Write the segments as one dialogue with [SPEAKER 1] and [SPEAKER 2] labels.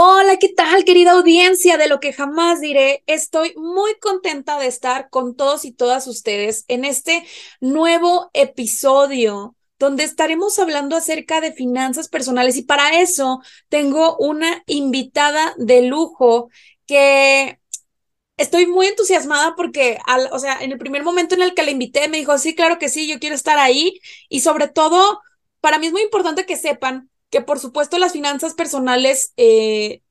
[SPEAKER 1] Hola, ¿qué tal, querida audiencia de lo que jamás diré? Estoy muy contenta de estar con todos y todas ustedes en este nuevo episodio donde estaremos hablando acerca de finanzas personales y para eso tengo una invitada de lujo que estoy muy entusiasmada porque, al, o sea, en el primer momento en el que la invité me dijo, sí, claro que sí, yo quiero estar ahí y sobre todo, para mí es muy importante que sepan que por supuesto las finanzas personales, eh,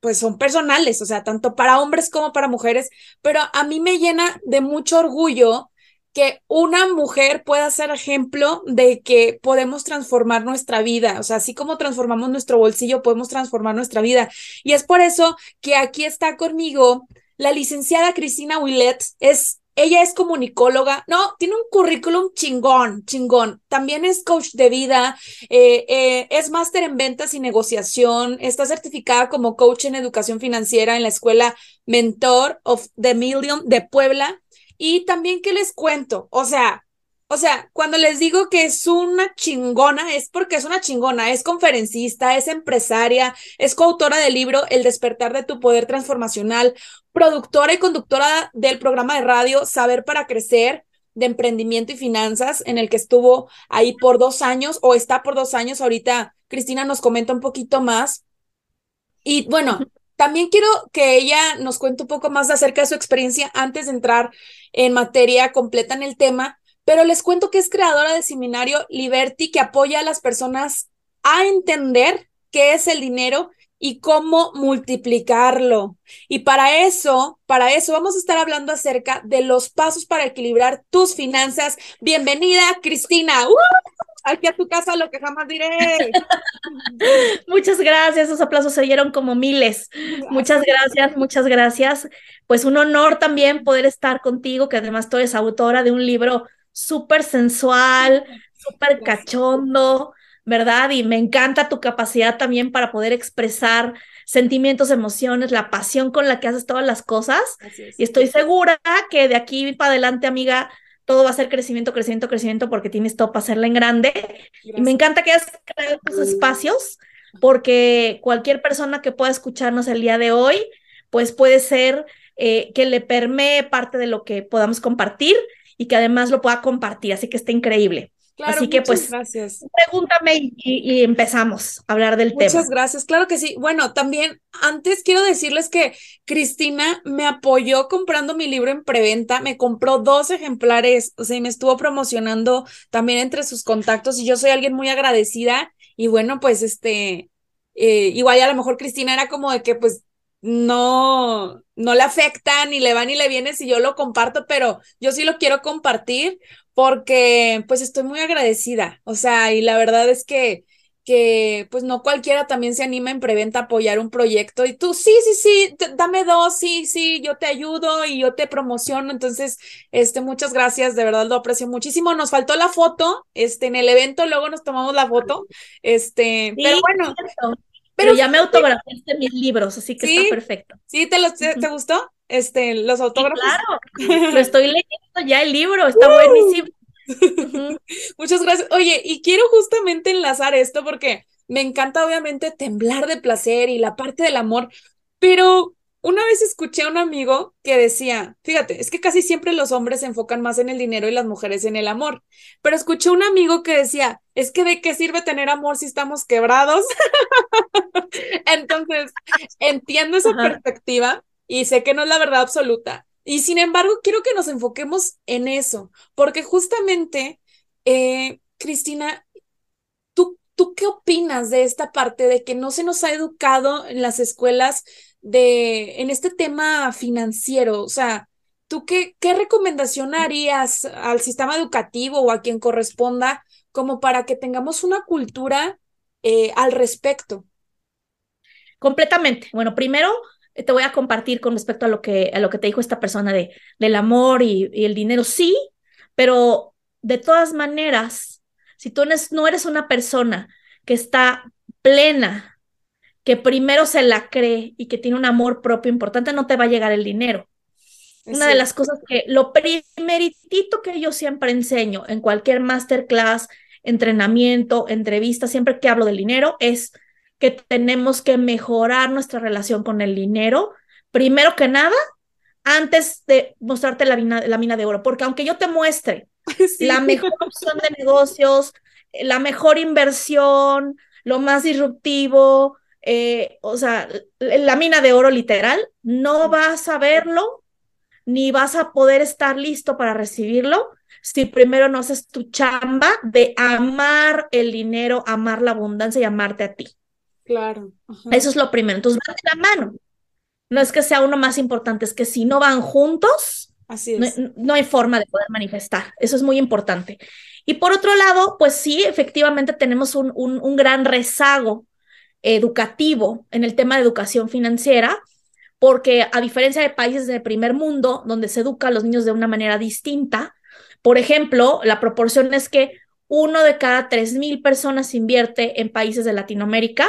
[SPEAKER 1] pues son personales, o sea, tanto para hombres como para mujeres, pero a mí me llena de mucho orgullo que una mujer pueda ser ejemplo de que podemos transformar nuestra vida, o sea, así como transformamos nuestro bolsillo, podemos transformar nuestra vida. Y es por eso que aquí está conmigo la licenciada Cristina Willet, es ella es comunicóloga, no, tiene un currículum chingón, chingón. También es coach de vida, eh, eh, es máster en ventas y negociación, está certificada como coach en educación financiera en la escuela Mentor of the Million de Puebla. Y también, ¿qué les cuento? O sea, o sea, cuando les digo que es una chingona, es porque es una chingona, es conferencista, es empresaria, es coautora del libro El despertar de tu poder transformacional, productora y conductora del programa de radio Saber para Crecer de emprendimiento y finanzas, en el que estuvo ahí por dos años o está por dos años. Ahorita Cristina nos comenta un poquito más. Y bueno, también quiero que ella nos cuente un poco más acerca de su experiencia antes de entrar en materia completa en el tema pero les cuento que es creadora del seminario Liberty que apoya a las personas a entender qué es el dinero y cómo multiplicarlo. Y para eso, para eso vamos a estar hablando acerca de los pasos para equilibrar tus finanzas. Bienvenida, Cristina. ¡Uh! Aquí a tu casa lo que jamás diré.
[SPEAKER 2] muchas gracias, esos aplausos se oyeron como miles. Muchas gracias, muchas gracias. Pues un honor también poder estar contigo, que además tú eres autora de un libro súper sensual, súper cachondo, ¿verdad? Y me encanta tu capacidad también para poder expresar sentimientos, emociones, la pasión con la que haces todas las cosas. Y estoy segura que de aquí para adelante, amiga, todo va a ser crecimiento, crecimiento, crecimiento, porque tienes todo para hacerla en grande. Y me encanta que hayas creado estos espacios, porque cualquier persona que pueda escucharnos el día de hoy, pues puede ser eh, que le permee parte de lo que podamos compartir y que además lo pueda compartir, así que está increíble. Así que pues
[SPEAKER 1] gracias.
[SPEAKER 2] pregúntame y, empezamos a hablar del
[SPEAKER 1] tema.
[SPEAKER 2] Muchas
[SPEAKER 1] gracias, claro que sí. Bueno, también antes quiero decirles que Cristina me apoyó comprando mi libro en preventa, me compró dos ejemplares, o sea, y me estuvo promocionando también entre sus contactos y yo soy alguien muy agradecida y bueno, pues este, eh, igual a lo mejor Cristina era como de que pues no, no le afecta, ni le va ni le viene si yo lo comparto, pero yo sí lo quiero compartir porque pues estoy muy agradecida. O sea, y la verdad es que, que pues no cualquiera también se anima en preventa a apoyar un proyecto y tú, sí, sí, sí, dame dos, sí, sí, yo te ayudo y yo te promociono. Entonces, este, muchas gracias, de verdad lo aprecio muchísimo. Nos faltó la foto, este, en el evento, luego nos tomamos la foto, este, pero bueno.
[SPEAKER 2] Pero, ya me autografiaste mis libros, así que está perfecto.
[SPEAKER 1] ¿Sí? ¿Te, los, te, gustó? Este, los autógrafos.
[SPEAKER 2] claro, lo estoy leyendo ya el libro, está buenísimo.
[SPEAKER 1] Muchas gracias. Oye, y quiero justamente enlazar esto porque me encanta obviamente temblar de placer y la parte del amor, pero una vez escuché a un amigo que decía, fíjate, es que casi siempre los hombres se enfocan más en el dinero y las mujeres en el amor, pero escuché a un amigo que decía, es que de qué sirve tener amor si estamos quebrados. Entonces, entiendo esa perspectiva y sé que no es la verdad absoluta. Y sin embargo, quiero que nos enfoquemos en eso, porque justamente, eh, Cristina, ¿tú, ¿tú qué opinas de esta parte de que no se nos ha educado en las escuelas? De, en este tema financiero? O sea, ¿tú qué, qué recomendación harías al sistema educativo o a quien corresponda como para que tengamos una cultura eh, al respecto?
[SPEAKER 2] Completamente. Bueno, primero eh, te voy a compartir con respecto a lo que, a lo que te dijo esta persona de, del amor y, y el dinero. Sí, pero de todas maneras, si tú no eres una persona que está plena que primero se la cree y que tiene un amor propio importante, no te va a llegar el dinero. Una de las cosas que lo primeritito que yo siempre enseño en cualquier masterclass, entrenamiento, entrevista, siempre que hablo del dinero, es que tenemos que mejorar nuestra relación con el dinero, primero que nada, antes de mostrarte la mina, la mina de oro, porque aunque yo te muestre la mejor opción de negocios, la mejor inversión, lo más disruptivo, eh, o sea, la mina de oro literal, no vas a verlo ni vas a poder estar listo para recibirlo si primero no haces tu chamba de amar el dinero, amar la abundancia y amarte a ti.
[SPEAKER 1] Claro.
[SPEAKER 2] Eso es lo primero. Entonces, van de la mano. No es que sea uno más importante, es que si no van juntos,
[SPEAKER 1] Así
[SPEAKER 2] No, hay forma de poder manifestar. Eso es muy importante. Y por otro lado, pues sí, efectivamente tenemos un, un, un gran rezago educativo en el tema de educación financiera, porque a diferencia de países del primer mundo, donde se educa a los niños de una manera distinta, por ejemplo, la proporción es que uno de cada tres mil personas invierte en países de Latinoamérica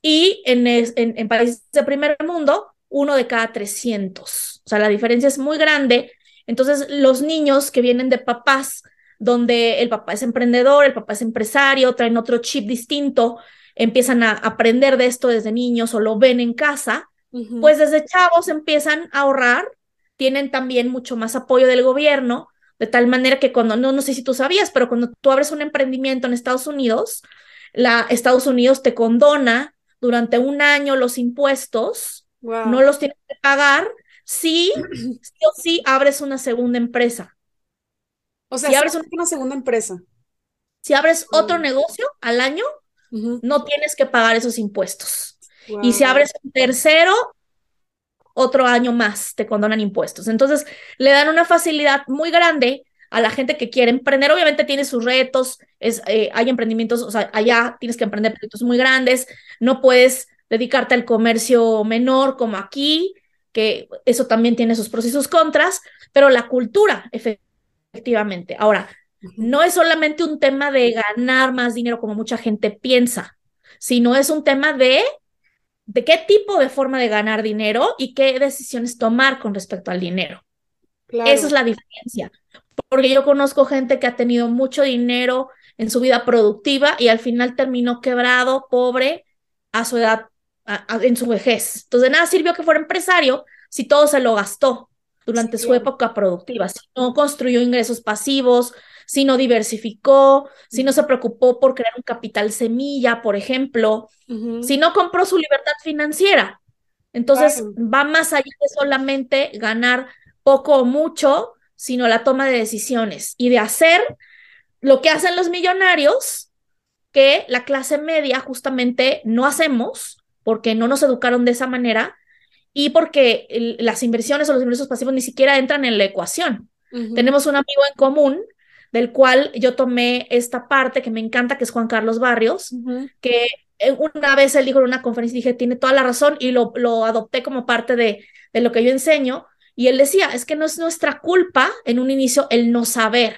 [SPEAKER 2] y en, en, países del primer mundo, uno de cada 300. O sea, la diferencia es muy grande. Entonces, los niños que vienen de papás donde el papá es emprendedor, el papá es empresario, traen otro chip distinto, empiezan a aprender de esto desde niños o lo ven en casa, pues desde chavos empiezan a ahorrar, tienen también mucho más apoyo del gobierno, de tal manera que cuando, no, no sé si tú sabías, pero cuando tú abres un emprendimiento en Estados Unidos, la, Estados Unidos te condona durante un año los impuestos, no los tienes que pagar si sí o sí abres una segunda empresa.
[SPEAKER 1] O sea, si abres una, segunda empresa.
[SPEAKER 2] Si abres otro negocio al año, no tienes que pagar esos impuestos. Y si abres un tercero, otro año más te condonan impuestos. Entonces, le dan una facilidad muy grande a la gente que quiere emprender. Obviamente tiene sus retos, es, eh, hay emprendimientos, o sea, allá tienes que emprender proyectos muy grandes, no puedes dedicarte al comercio menor como aquí, que eso también tiene sus pros y sus contras, pero la cultura, efectivamente. Ahora, no es solamente un tema de ganar más dinero como mucha gente piensa, sino es un tema de, de qué tipo de forma de ganar dinero y qué decisiones tomar con respecto al dinero. Esa es la diferencia. Porque yo conozco gente que ha tenido mucho dinero en su vida productiva y al final terminó quebrado, pobre, a su edad, en su vejez. Entonces, de nada sirvió que fuera empresario si todo se lo gastó durante su época productiva, si no construyó ingresos pasivos, si no diversificó, si no se preocupó por crear un capital semilla, por ejemplo, si no compró su libertad financiera. Entonces, va más allá de solamente ganar poco o mucho, sino la toma de decisiones y de hacer lo que hacen los millonarios, que la clase media justamente no hacemos porque no nos educaron de esa manera y porque las inversiones o los ingresos pasivos ni siquiera entran en la ecuación. Tenemos un amigo en común del cual yo tomé esta parte que me encanta, que es Juan Carlos Barrios, que una vez él dijo en una conferencia, dije, tiene toda la razón y lo, lo adopté como parte de, de lo que yo enseño. Y él decía, es que no es nuestra culpa en un inicio el no saber.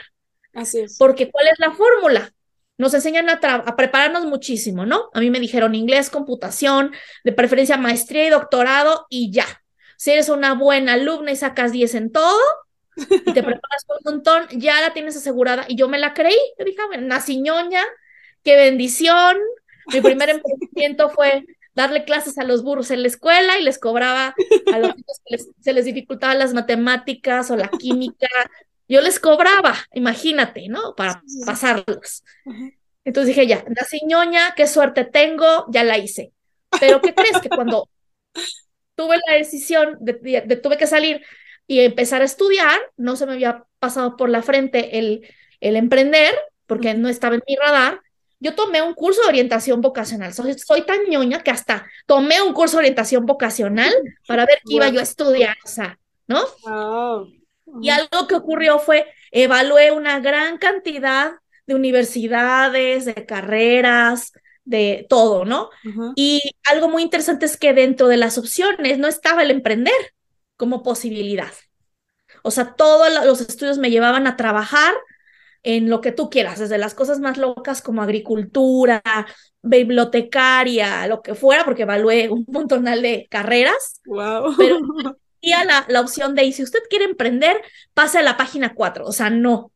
[SPEAKER 1] Así es.
[SPEAKER 2] Porque ¿cuál es la fórmula? Nos enseñan a, a, prepararnos muchísimo, ¿no? A mí me dijeron inglés, computación, de preferencia maestría y doctorado y ya. Si eres una buena alumna y sacas 10 en todo, y te preparas un montón, ya la tienes asegurada. Y yo me la creí. Yo dije, ah, bueno, nací ñoña, qué bendición. Mi primer emprendimiento fue darle clases a los burros en la escuela y les cobraba a los niños que se les dificultaban las matemáticas o la química. Yo les cobraba, imagínate, ¿no? Para pasarlos. Entonces dije, ya, nací ñoña, qué suerte tengo, ya la hice. Pero ¿qué crees? Que cuando tuve la decisión de, de, tuve que salir y empezar a estudiar, no se me había pasado por la frente el, el emprender, porque no estaba en mi radar, yo tomé un curso de orientación vocacional. Soy, soy, tan ñoña que hasta tomé un curso de orientación vocacional para ver qué iba yo a estudiar, o sea, ¿no? Y algo que ocurrió fue, evalué una gran cantidad de universidades, de carreras, de todo, ¿no? Y algo muy interesante es que dentro de las opciones no estaba el emprender como posibilidad. O sea, todos los estudios me llevaban a trabajar en lo que tú quieras, desde las cosas más locas como agricultura, bibliotecaria, lo que fuera, porque evalué un montonal de carreras.
[SPEAKER 1] Wow.
[SPEAKER 2] Pero existía la, la opción de, y si usted quiere emprender, pase a la página 4. O sea, no,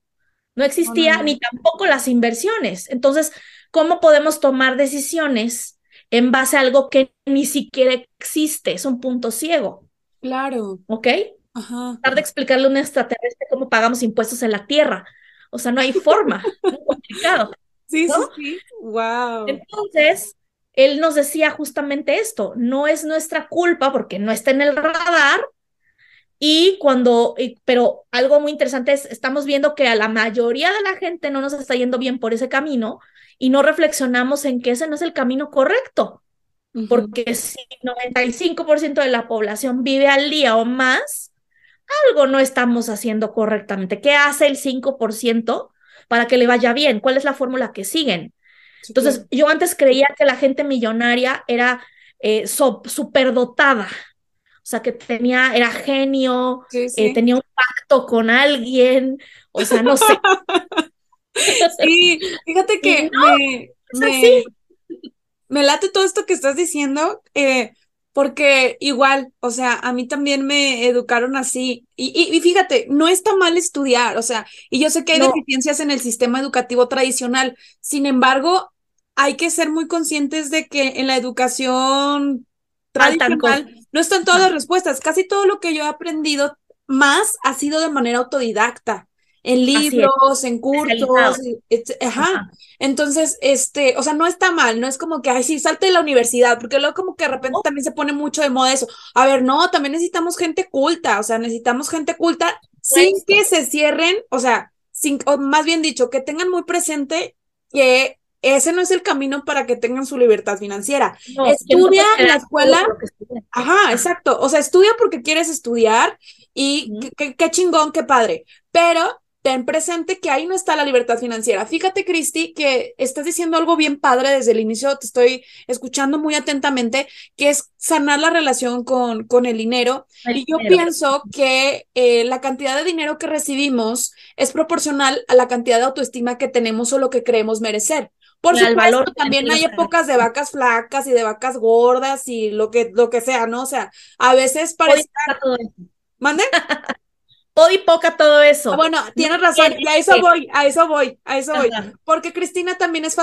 [SPEAKER 2] no existía ni tampoco las inversiones. Entonces, ¿cómo podemos tomar decisiones en base a algo que ni siquiera existe? Es un punto ciego.
[SPEAKER 1] Claro.
[SPEAKER 2] ¿Ok? Ajá. Tratar de explicarle a un extraterrestre cómo pagamos impuestos en la Tierra. O sea, no hay forma, muy complicado.
[SPEAKER 1] Sí, sí, sí. Wow.
[SPEAKER 2] Entonces, él nos decía justamente esto, no es nuestra culpa porque no está en el radar. Y cuando, pero algo muy interesante es, estamos viendo que a la mayoría de la gente no nos está yendo bien por ese camino y no reflexionamos en que ese no es el camino correcto. Porque si 95% de la población vive al día o más, algo no estamos haciendo correctamente. ¿Qué hace el 5% para que le vaya bien? ¿Cuál es la fórmula que siguen? Entonces, yo antes creía que la gente millonaria era eh, superdotada, o sea, que tenía, era genio, eh, tenía un pacto con alguien, o sea, no sé.
[SPEAKER 1] sí, fíjate que me, me, late todo esto que estás diciendo. Eh, porque igual, o sea, a mí también me educaron así. Y, y, fíjate, no está mal estudiar, o sea, y yo sé que hay deficiencias en el sistema educativo tradicional. Sin embargo, hay que ser muy conscientes de que en la educación tradicional no están todas las respuestas. Casi todo lo que yo he aprendido más ha sido de manera autodidacta en libros, en cursos, ajá. Entonces, este, o sea, no está mal, no es como que, ay, sí, salte de la universidad, porque luego como que de repente también se pone mucho de moda eso. A ver, no, también necesitamos gente culta, o sea, necesitamos gente culta sin que se cierren, o sea, sin, o más bien dicho, que tengan muy presente que ese no es el camino para que tengan su libertad financiera. estudia en la escuela. Ajá, exacto. O sea, estudia porque quieres estudiar y qué chingón, qué padre. Pero ten presente que ahí no está la libertad financiera. Fíjate, Cristi, que estás diciendo algo bien padre desde el inicio, te estoy escuchando muy atentamente, que es sanar la relación con, con el dinero. y yo pienso que eh, la cantidad de dinero que recibimos es proporcional a la cantidad de autoestima que tenemos o lo que creemos merecer. Por supuesto, valor también hay épocas de vacas flacas y de vacas gordas y lo que, lo que sea, ¿no? O sea, a veces parece... ¿Mande?
[SPEAKER 2] y poca todo eso.
[SPEAKER 1] Ah, bueno, tienes razón, y a eso voy, a eso voy, a eso voy. Porque Cristina también es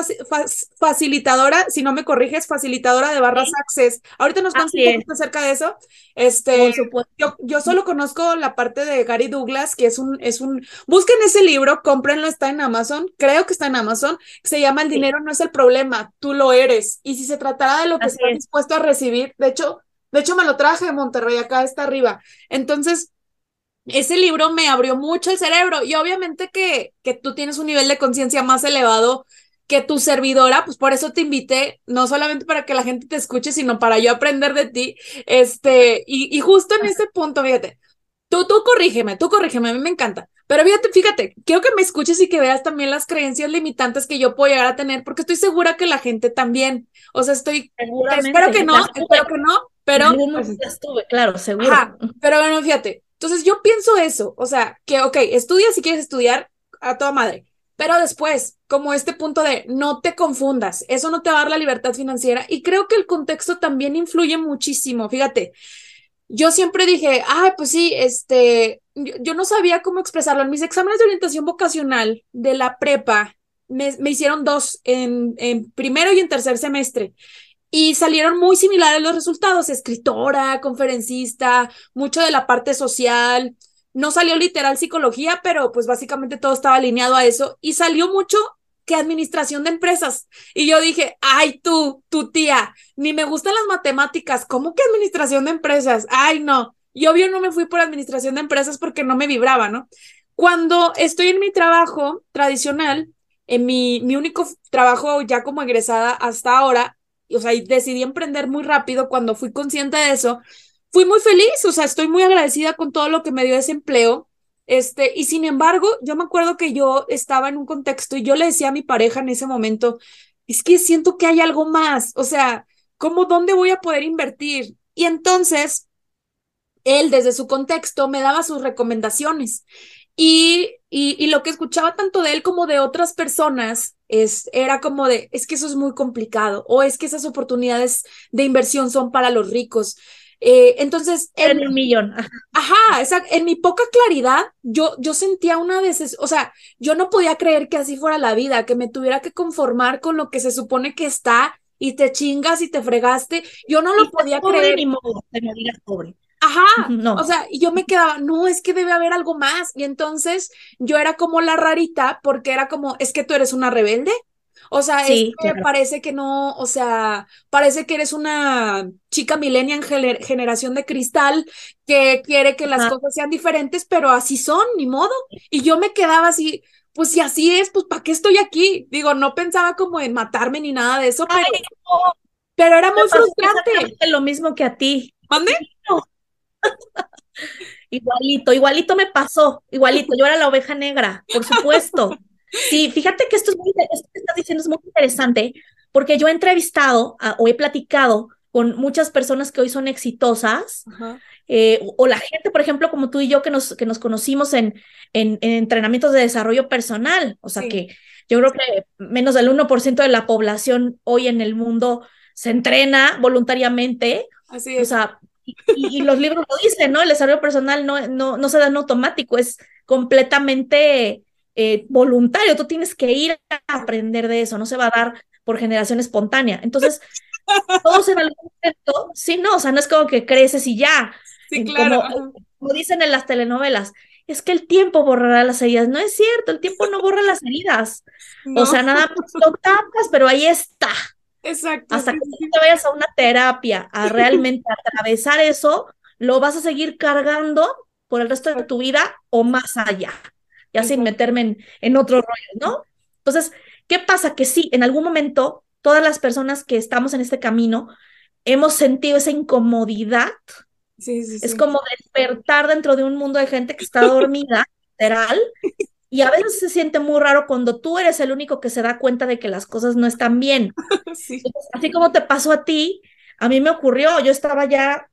[SPEAKER 1] facilitadora, si no me corriges, facilitadora de barras Access. Ahorita nos vamos un poquito acerca de eso. Este, yo, yo solo conozco la parte de Gary Douglas, que es un, es un, busquen ese libro, cómprenlo, está en Amazon, creo que está en Amazon, se llama El dinero no es el problema, tú lo eres. Y si se tratara de lo que estás dispuesto a recibir, de hecho, de hecho me lo traje de Monterrey, acá está arriba. Entonces, ese libro me abrió mucho el cerebro y obviamente que, que tú tienes un nivel de conciencia más elevado que tu servidora, pues por eso te invité, no solamente para que la gente te escuche, sino para yo aprender de ti. Este, y, y justo en ese punto, fíjate, tú, tú corrígeme, tú corrígeme, a mí me encanta. Pero fíjate, fíjate, quiero que me escuches y que veas también las creencias limitantes que yo puedo llegar a tener, porque estoy segura que la gente también. O sea, estoy, espero que no, espero que no, pero.
[SPEAKER 2] Claro, seguro.
[SPEAKER 1] pero bueno, fíjate, entonces yo pienso eso, o sea, que, ok, estudia si quieres estudiar a toda madre, pero después, como este punto de no te confundas, eso no te va a dar la libertad financiera y creo que el contexto también influye muchísimo, fíjate. Yo siempre dije, ay, pues sí, este, yo, no sabía cómo expresarlo. En mis exámenes de orientación vocacional de la prepa, me, me hicieron dos en, en primero y en tercer semestre. Y salieron muy similares los resultados, escritora, conferencista, mucho de la parte social, no salió literal psicología, pero pues básicamente todo estaba alineado a eso y salió mucho que administración de empresas. Y yo dije, ay, tú, tu tía, ni me gustan las matemáticas, ¿cómo que administración de empresas? Ay, no. Y obvio no me fui por administración de empresas porque no me vibraba, ¿no? Cuando estoy en mi trabajo tradicional, en mi, mi único trabajo ya como egresada hasta ahora, o sea, decidí emprender muy rápido cuando fui consciente de eso, fui muy feliz, o sea, estoy muy agradecida con todo lo que me dio ese empleo. Este, y sin embargo, yo me acuerdo que yo estaba en un contexto y yo le decía a mi pareja en ese momento, es que siento que hay algo más, o sea, ¿cómo dónde voy a poder invertir? Y entonces, él desde su contexto me daba sus recomendaciones. Y, y, y, lo que escuchaba tanto de él como de otras personas es, era como de, es que eso es muy complicado o es que esas oportunidades de inversión son para los ricos. Eh, entonces,
[SPEAKER 2] en un millón.
[SPEAKER 1] Ajá, esa, en mi poca claridad, yo, yo sentía una veces, o sea, yo no podía creer que así fuera la vida, que me tuviera que conformar con lo que se supone que está y te chingas y te fregaste. Yo no lo podía creer.
[SPEAKER 2] Ni modo, te me digas pobre.
[SPEAKER 1] Ajá, no. o sea, y yo me quedaba, no, es que debe haber algo más. Y entonces yo era como la rarita porque era como, es que tú eres una rebelde. O sea, es que parece que no, o sea, parece que eres una chica millennial generación de cristal que quiere que las cosas sean diferentes, pero así son, ni modo. Y yo me quedaba así, pues si así es, pues ¿para qué estoy aquí? Digo, no pensaba como en matarme ni nada de eso, pero, pero era muy frustrante.
[SPEAKER 2] Lo mismo que a ti.
[SPEAKER 1] ¿Mande?
[SPEAKER 2] Igualito, igualito me pasó, igualito. Yo era la oveja negra, por supuesto. Sí, fíjate que esto, es muy, esto que estás diciendo es muy interesante porque yo he entrevistado o he platicado con muchas personas que hoy son exitosas, eh, o la gente, por ejemplo, como tú y yo, que nos, que nos conocimos en, en, entrenamientos de desarrollo personal, o sea que yo creo que menos del 1% de la población hoy en el mundo se entrena voluntariamente.
[SPEAKER 1] Así es.
[SPEAKER 2] O sea, y, los libros lo dicen, ¿no? El desarrollo personal no, no, no se da en automático, es completamente eh, voluntario, tú tienes que ir a aprender de eso, no se va a dar por generación espontánea. Entonces, todos en algún momento, sí, no, o sea, no es como que creces y ya.
[SPEAKER 1] Sí, claro.
[SPEAKER 2] Como, dicen en las telenovelas, es que el tiempo borrará las heridas. No es cierto, el tiempo no borra las heridas. O sea, nada más lo tapas, pero ahí está.
[SPEAKER 1] Exacto.
[SPEAKER 2] Hasta que te vayas a una terapia a realmente atravesar eso, lo vas a seguir cargando por el resto de tu vida o más allá ya sin meterme en, otro rollo, ¿no? Entonces, ¿qué pasa? Que sí, en algún momento, todas las personas que estamos en este camino hemos sentido esa incomodidad.
[SPEAKER 1] Sí, sí,
[SPEAKER 2] Es como despertar dentro de un mundo de gente que está dormida, literal, y a veces se siente muy raro cuando tú eres el único que se da cuenta de que las cosas no están bien.
[SPEAKER 1] Sí.
[SPEAKER 2] así como te pasó a ti, a mí me ocurrió, yo estaba ya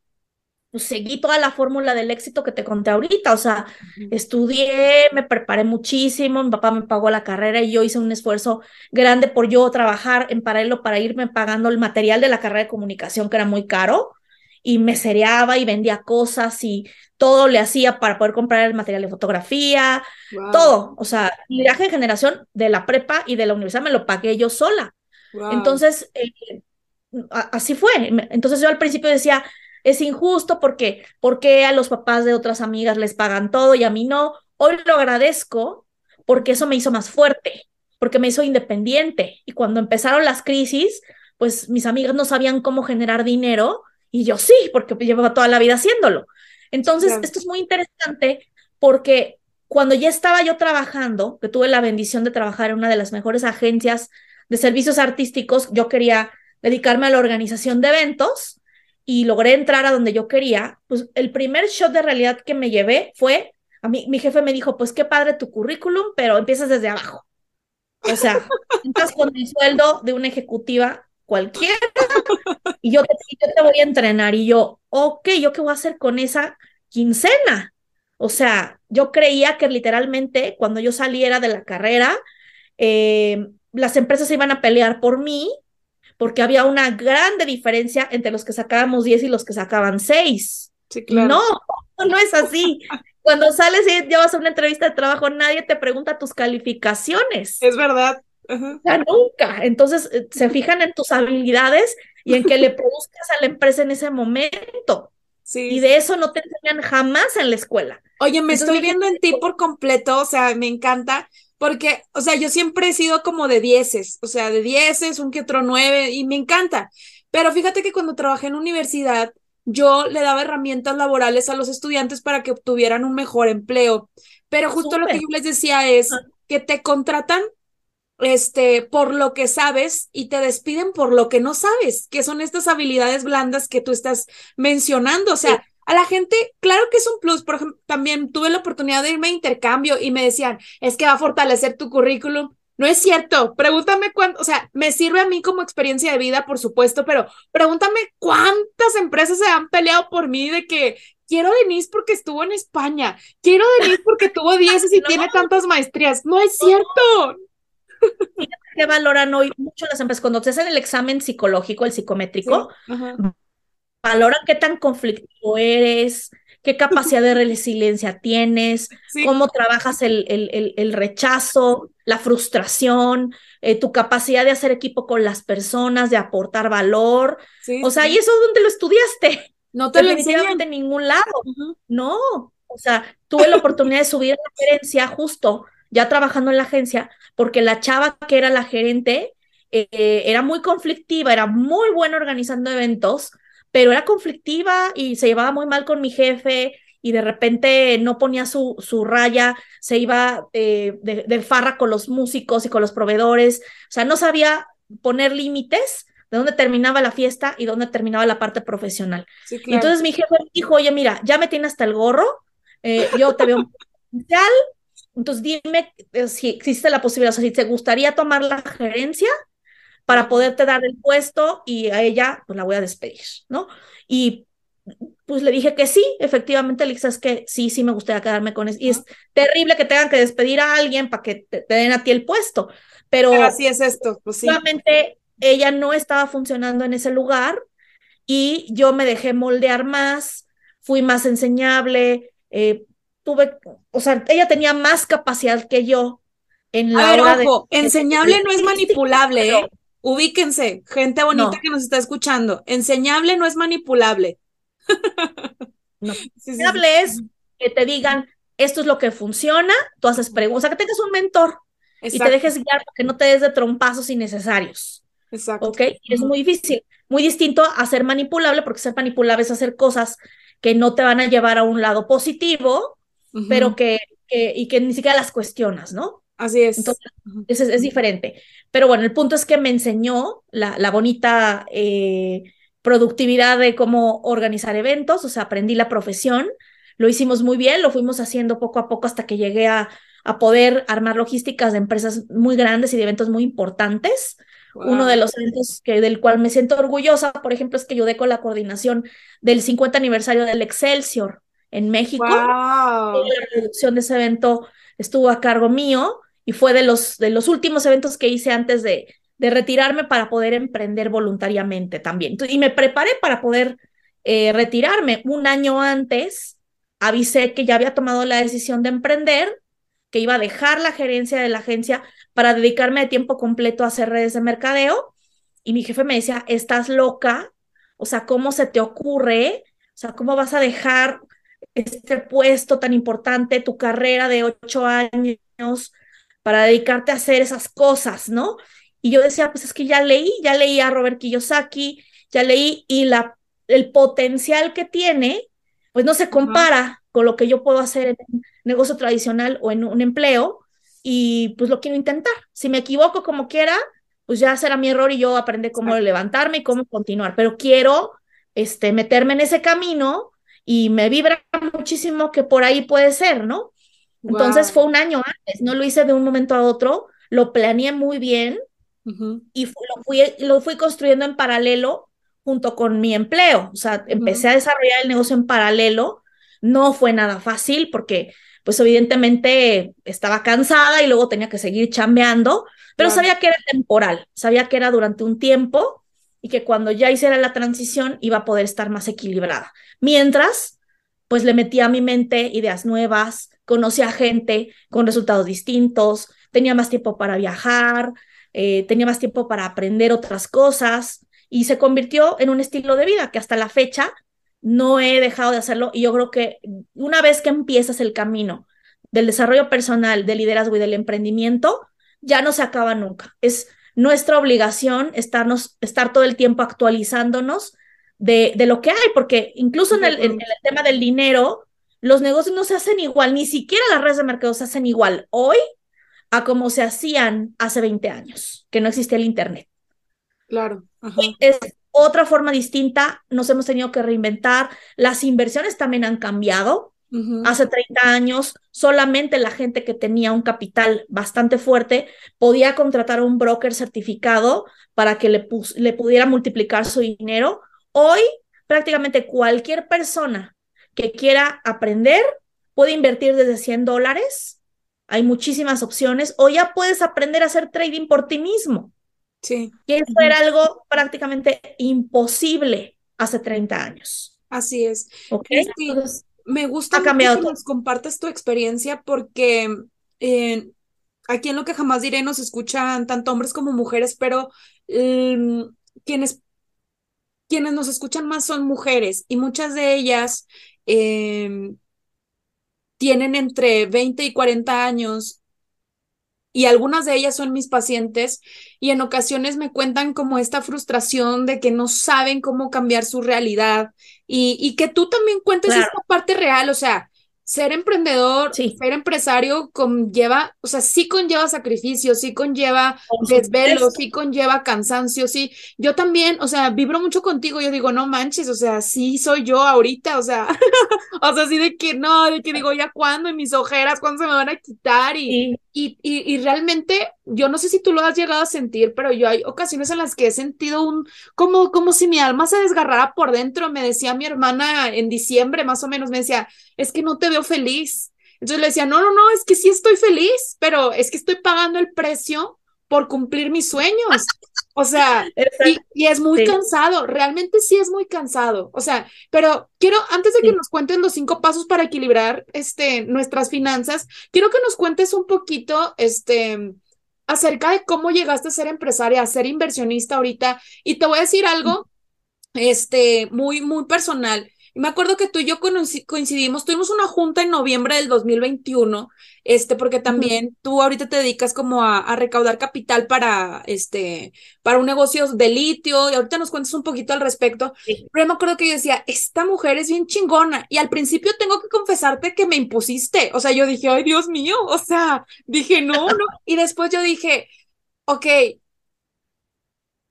[SPEAKER 2] pues, seguí toda la fórmula del éxito que te conté ahorita, o sea, estudié, me preparé muchísimo, mi papá me pagó la carrera y yo hice un esfuerzo grande por yo trabajar en paralelo para irme pagando el material de la carrera de comunicación que era muy caro y me cereaba y vendía cosas y todo le hacía para poder comprar el material de fotografía, todo, o sea, mi viaje de generación de la prepa y de la universidad me lo pagué yo sola. Entonces, eh, así fue. Entonces yo al principio decía, es injusto porque, porque a los papás de otras amigas les pagan todo y a mí no. Hoy lo agradezco porque eso me hizo más fuerte, porque me hizo independiente. Y cuando empezaron las crisis, pues mis amigas no sabían cómo generar dinero y yo sí, porque llevaba toda la vida haciéndolo. Entonces, esto es muy interesante porque cuando ya estaba yo trabajando, que tuve la bendición de trabajar en una de las mejores agencias de servicios artísticos, yo quería dedicarme a la organización de eventos y logré entrar a donde yo quería, pues el primer shot de realidad que me llevé fue, a mí, mi jefe me dijo, pues qué padre tu currículum, pero empiezas desde abajo. O sea, entras con el sueldo de una ejecutiva cualquiera y yo te, yo te voy a entrenar. Y yo, ok, ¿yo qué voy a hacer con esa quincena? O sea, yo creía que literalmente cuando yo saliera de la carrera, eh, las empresas iban a pelear por mí porque había una grande diferencia entre los que sacábamos 10 y los que sacaban 6.
[SPEAKER 1] Sí, claro.
[SPEAKER 2] No, no es así. Cuando sales y llevas a una entrevista de trabajo, nadie te pregunta tus calificaciones.
[SPEAKER 1] Es verdad.
[SPEAKER 2] Ya nunca. Entonces, eh, se fijan en tus habilidades y en que le produzcas a la empresa en ese momento. Sí. Y de eso no te enseñan jamás en la escuela.
[SPEAKER 1] Oye, me estoy viendo en ti por completo, o sea, me encanta, porque, o sea, yo siempre he sido como de dieces, o sea, de dieces, un que otro nueve, y me encanta. Pero fíjate que cuando trabajé en universidad, yo le daba herramientas laborales a los estudiantes para que obtuvieran un mejor empleo. Pero justo lo que yo les decía es que te contratan este, por lo que sabes y te despiden por lo que no sabes, que son estas habilidades blandas que tú estás mencionando. O sea, a la gente, claro que es un plus. Por ejemplo, también tuve la oportunidad de irme a intercambio y me decían, es que va a fortalecer tu currículum. No es cierto. Pregúntame cuánto, o sea, me sirve a mí como experiencia de vida, por supuesto, pero pregúntame cuántas empresas se han peleado por mí de que quiero a Denise porque estuvo en España, quiero a Denise porque tuvo 10 y tiene tantas maestrías. No es cierto.
[SPEAKER 2] ¿Qué valoran hoy mucho las empresas? Cuando te hacen el examen psicológico, el psicométrico, valoran qué tan conflictivo eres, qué capacidad de resiliencia tienes, cómo trabajas el, el, el, rechazo, la frustración, eh, tu capacidad de hacer equipo con las personas, de aportar valor. o sea, ¿y eso es donde lo estudiaste?
[SPEAKER 1] No te lo
[SPEAKER 2] enseñan en ningún lado. No. O sea, tuve la oportunidad de subir la gerencia justo ya trabajando en la agencia, porque la chava que era la gerente eh, era muy conflictiva, era muy buena organizando eventos, pero era conflictiva y se llevaba muy mal con mi jefe y de repente no ponía su, su raya, se iba eh, de, farra con los músicos y con los proveedores, o sea, no sabía poner límites de dónde terminaba la fiesta y dónde terminaba la parte profesional. Entonces mi jefe dijo, oye, mira, ya me tiene hasta el gorro, eh, yo te veo potencial, entonces dime eh, si existe la posibilidad, o sea, si te gustaría tomar la gerencia para poderte dar el puesto y a ella pues la voy a despedir, ¿no? Y pues le dije que sí, efectivamente le dije, es que sí, sí me gustaría quedarme con eso. Y es terrible que tengan que despedir a alguien para que te, den a ti el puesto, pero,
[SPEAKER 1] así es esto, pues sí.
[SPEAKER 2] ella no estaba funcionando en ese lugar y yo me dejé moldear más, fui más enseñable, eh, tuve, o sea, ella tenía más capacidad que yo en la
[SPEAKER 1] A ver, ojo, enseñable no es manipulable, ¿eh? Ubíquense, gente bonita que nos está escuchando. Enseñable no es manipulable.
[SPEAKER 2] No. Enseñable es que te digan, esto es lo que funciona, tú haces preguntas, o sea, que tengas un mentor y te dejes guiar para que no te des de trompazos innecesarios. Exacto. ¿Ok? es muy difícil, muy distinto a ser manipulable, porque ser manipulable es hacer cosas que no te van a llevar a un lado positivo, pero que, y que ni siquiera las cuestionas, ¿no?
[SPEAKER 1] Así es.
[SPEAKER 2] Entonces, es, diferente. Pero bueno, el punto es que me enseñó la, la bonita eh, productividad de cómo organizar eventos, o sea, aprendí la profesión, lo hicimos muy bien, lo fuimos haciendo poco a poco hasta que llegué a, a poder armar logísticas de empresas muy grandes y de eventos muy importantes. Uno de los eventos que, del cual me siento orgullosa, por ejemplo, es que ayudé con la coordinación del 50 aniversario del Excelsior en México. La producción de ese evento estuvo a cargo mío y fue de los, de los últimos eventos que hice antes de, de retirarme para poder emprender voluntariamente también. Y me preparé para poder eh, retirarme. Un año antes avisé que ya había tomado la decisión de emprender, que iba a dejar la gerencia de la agencia para dedicarme de tiempo completo a hacer redes de mercadeo. Y mi jefe me decía, estás loca, o sea, ¿cómo se te ocurre? O sea, ¿cómo vas a dejar este puesto tan importante, tu carrera de ocho años, para dedicarte a hacer esas cosas, ¿no? Y yo decía, pues es que ya leí, ya leí a Robert Kiyosaki, ya leí y la, el potencial que tiene, pues no se compara con lo que yo puedo hacer en un negocio tradicional o en un empleo y pues lo quiero intentar. Si me equivoco como quiera, pues ya será mi error y yo aprender cómo levantarme y cómo continuar, pero quiero este, meterme en ese camino y me vibra muchísimo que por ahí puede ser, ¿no? Entonces fue un año antes, no lo hice de un momento a otro, lo planeé muy bien y lo, fui, lo fui construyendo en paralelo junto con mi empleo. O sea, empecé a desarrollar el negocio en paralelo. No fue nada fácil porque, pues evidentemente estaba cansada y luego tenía que seguir chambeando, pero sabía que era temporal, sabía que era durante un tiempo y que cuando ya hiciera la transición iba a poder estar más equilibrada. Mientras, pues le metía a mi mente ideas nuevas, conocía gente con resultados distintos, tenía más tiempo para viajar, eh, tenía más tiempo para aprender otras cosas y se convirtió en un estilo de vida que hasta la fecha no he dejado de hacerlo y yo creo que una vez que empiezas el camino del desarrollo personal, del liderazgo y del emprendimiento, ya no se acaba nunca. Es nuestra obligación estarnos, estar todo el tiempo actualizándonos de, de lo que hay, porque incluso en el, en el, tema del dinero, los negocios no se hacen igual, ni siquiera las redes de mercado se hacen igual hoy a como se hacían hace 20 años, que no existía el Internet.
[SPEAKER 1] Claro. Ajá.
[SPEAKER 2] Es otra forma distinta, nos hemos tenido que reinventar, las inversiones también han cambiado. Uh -huh. Hace 30 años, solamente la gente que tenía un capital bastante fuerte podía contratar a un broker certificado para que le, le pudiera multiplicar su dinero. Hoy, prácticamente cualquier persona que quiera aprender puede invertir desde 100 dólares. Hay muchísimas opciones. O ya puedes aprender a hacer trading por ti mismo.
[SPEAKER 1] Sí.
[SPEAKER 2] Que eso era algo prácticamente imposible hace 30 años.
[SPEAKER 1] Así es.
[SPEAKER 2] Okay.
[SPEAKER 1] Sí, Entonces, me gusta
[SPEAKER 2] ha cambiado
[SPEAKER 1] que nos compartas tu experiencia porque eh, aquí en lo que jamás diré nos escuchan tanto hombres como mujeres, pero eh, quienes, quienes nos escuchan más son mujeres y muchas de ellas eh, tienen entre 20 y 40 años y algunas de ellas son mis pacientes y en ocasiones me cuentan como esta frustración de que no saben cómo cambiar su realidad y, y que tú también cuentes claro. esta parte real, o sea, ser emprendedor, sí. ser empresario conlleva, o sea, sí conlleva sacrificio, sí conlleva desvelo, sí conlleva cansancio, sí. Yo también, o sea, vibro mucho contigo, yo digo, no manches, o sea, sí soy yo ahorita, o sea, o sea, sí de que no, de que digo, ya cuándo, y mis ojeras, cuándo se me van a quitar, y, sí. Y, y, realmente, yo no sé si tú lo has llegado a sentir, pero yo hay ocasiones en las que he sentido un, como, como si mi alma se desgarrara por dentro, me decía mi hermana en diciembre, más o menos, me decía, es que no te veo feliz. Entonces le decía, no, no, no, es que sí estoy feliz, pero es que estoy pagando el precio por cumplir mis sueños. O sea, y, y, es muy sí. cansado, realmente sí es muy cansado. O sea, pero quiero, antes de que sí. nos cuentes los cinco pasos para equilibrar este, nuestras finanzas, quiero que nos cuentes un poquito, este, acerca de cómo llegaste a ser empresaria, a ser inversionista ahorita. Y te voy a decir algo, este, muy, muy personal. Y me acuerdo que tú y yo coincidimos, tuvimos una junta en noviembre del 2021, este, porque también uh -huh. tú ahorita te dedicas como a, a, recaudar capital para, este, para un negocio de litio, y ahorita nos cuentas un poquito al respecto, sí. pero me acuerdo que yo decía, esta mujer es bien chingona, y al principio tengo que confesarte que me impusiste, o sea, yo dije, ay, Dios mío, o sea, dije, no, no, y después yo dije, ok,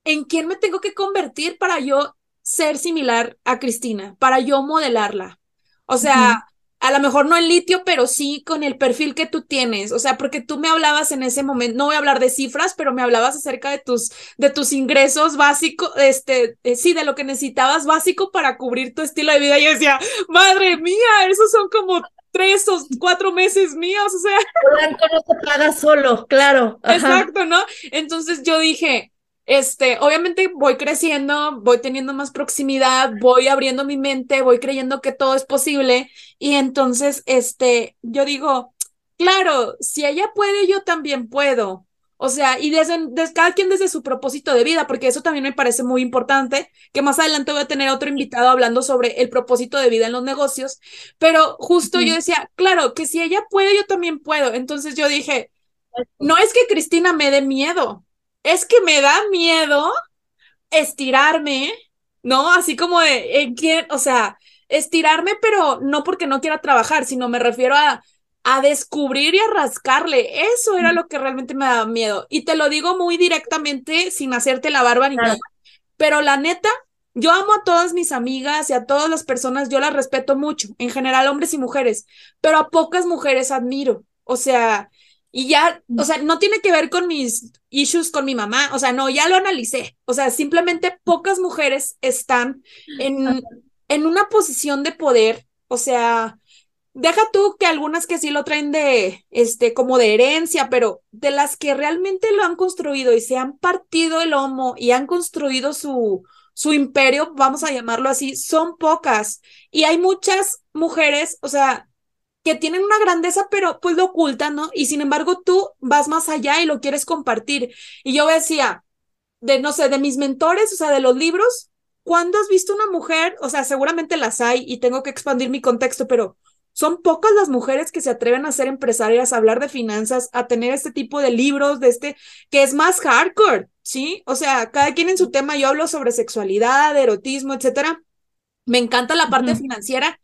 [SPEAKER 1] ¿en quién me tengo que convertir para yo ser similar a Cristina, para yo modelarla. O sea, uh -huh. a lo mejor no en litio, pero sí con el perfil que tú tienes. O sea, porque tú me hablabas en ese momento, no voy a hablar de cifras, pero me hablabas acerca de tus, de tus ingresos básicos, este, eh, sí, de lo que necesitabas básico para cubrir tu estilo de vida. Y yo decía, madre mía, esos son como tres o cuatro meses míos, o sea.
[SPEAKER 2] Blanco no se paga solo, claro.
[SPEAKER 1] Ajá. Exacto, ¿no? Entonces yo dije, este, obviamente voy creciendo, voy teniendo más proximidad, voy abriendo mi mente, voy creyendo que todo es posible y entonces, este, yo digo, claro, si ella puede, yo también puedo. O sea, y desde, desde, cada quien desde su propósito de vida, porque eso también me parece muy importante, que más adelante voy a tener otro invitado hablando sobre el propósito de vida en los negocios, pero justo yo decía, claro, que si ella puede, yo también puedo. Entonces yo dije, no es que Cristina me dé miedo, es que me da miedo estirarme, ¿no? Así como de, ¿en quién? O sea, estirarme, pero no porque no quiera trabajar, sino me refiero a, a descubrir y a rascarle. Eso era lo que realmente me daba miedo. Y te lo digo muy directamente, sin hacerte la barba ni nada. Pero la neta, yo amo a todas mis amigas y a todas las personas, yo las respeto mucho, en general hombres y mujeres, pero a pocas mujeres admiro. O sea, y ya, o sea, no tiene que ver con mis issues con mi mamá, o sea, no, ya lo analicé, o sea, simplemente pocas mujeres están en, en una posición de poder, o sea, deja tú que algunas que sí lo traen de, este, como de herencia, pero de las que realmente lo han construido y se han partido el lomo y han construido su, su imperio, vamos a llamarlo así, son pocas. Y hay muchas mujeres, o sea, que tienen una grandeza, pero pues lo ocultan, ¿no? Y sin embargo tú vas más allá y lo quieres compartir. Y yo decía, de, no sé, de mis mentores, o sea, de los libros, ¿cuándo has visto una mujer? O sea, seguramente las hay y tengo que expandir mi contexto, pero son pocas las mujeres que se atreven a ser empresarias, a hablar de finanzas, a tener este tipo de libros, de este, que es más hardcore, ¿sí? O sea, cada quien en su tema, yo hablo sobre sexualidad, erotismo, etcétera. Me encanta la parte financiera,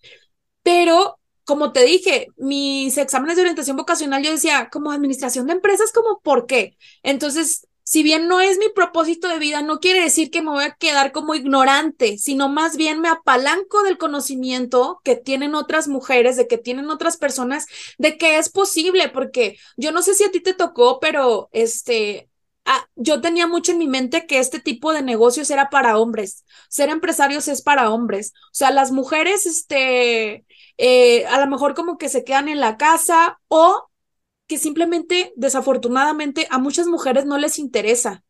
[SPEAKER 1] pero como te dije, mis exámenes de orientación vocacional, yo decía, como administración de empresas, como, ¿por qué? Entonces, si bien no es mi propósito de vida, no quiere decir que me voy a quedar como ignorante, sino más bien me apalanco del conocimiento que tienen otras mujeres, de que tienen otras personas, de que es posible, porque yo no sé si a ti te tocó, pero este, ah, yo tenía mucho en mi mente que este tipo de negocios era para hombres, ser empresarios es para hombres, o sea, las mujeres, este, eh, a lo mejor como que se quedan en la casa o que simplemente, desafortunadamente, a muchas mujeres no les interesa.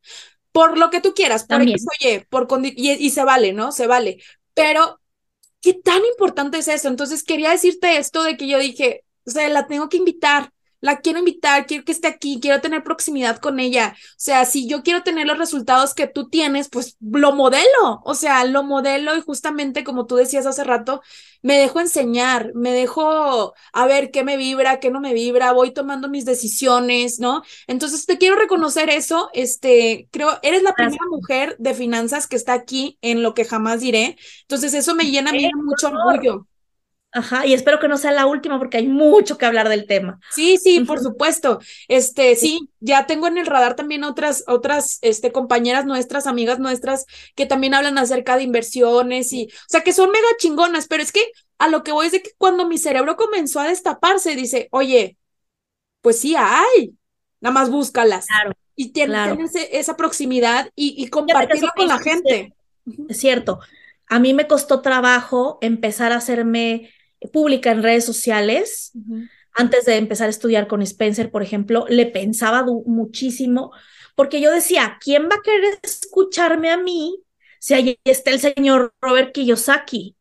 [SPEAKER 1] Por lo que tú quieras, por X oye, por y, y se vale, ¿no? Se vale. Pero, ¿qué tan importante es eso? Entonces, quería decirte esto de que yo dije, o sea, la tengo que invitar la quiero invitar, quiero que esté aquí, quiero tener proximidad con ella. O sea, si yo quiero tener los resultados que tú tienes, pues lo modelo, o sea, lo modelo y justamente como tú decías hace rato, me dejo enseñar, me dejo a ver qué me vibra, qué no me vibra, voy tomando mis decisiones, ¿no? Entonces te quiero reconocer eso, este, creo, eres la primera mujer de finanzas que está aquí en lo que jamás diré. Entonces eso me llena a mí mucho orgullo.
[SPEAKER 2] Ajá, y espero que no sea la última porque hay mucho que hablar del tema.
[SPEAKER 1] Sí, sí, por supuesto. Este, sí. ya tengo en el radar también otras, otras, este, compañeras nuestras, amigas nuestras, que también hablan acerca de inversiones y, o sea, que son mega chingonas, pero es que a lo que voy es de que cuando mi cerebro comenzó a destaparse, dice, oye, pues sí hay, nada más búscalas. Claro. Y tienes esa proximidad y, y compartirla con la gente.
[SPEAKER 2] Es cierto. A mí me costó trabajo empezar a hacerme pública en redes sociales. Antes de empezar a estudiar con Spencer, por ejemplo, le pensaba muchísimo, porque yo decía, ¿quién va a querer escucharme a mí si ahí está el señor Robert Kiyosaki?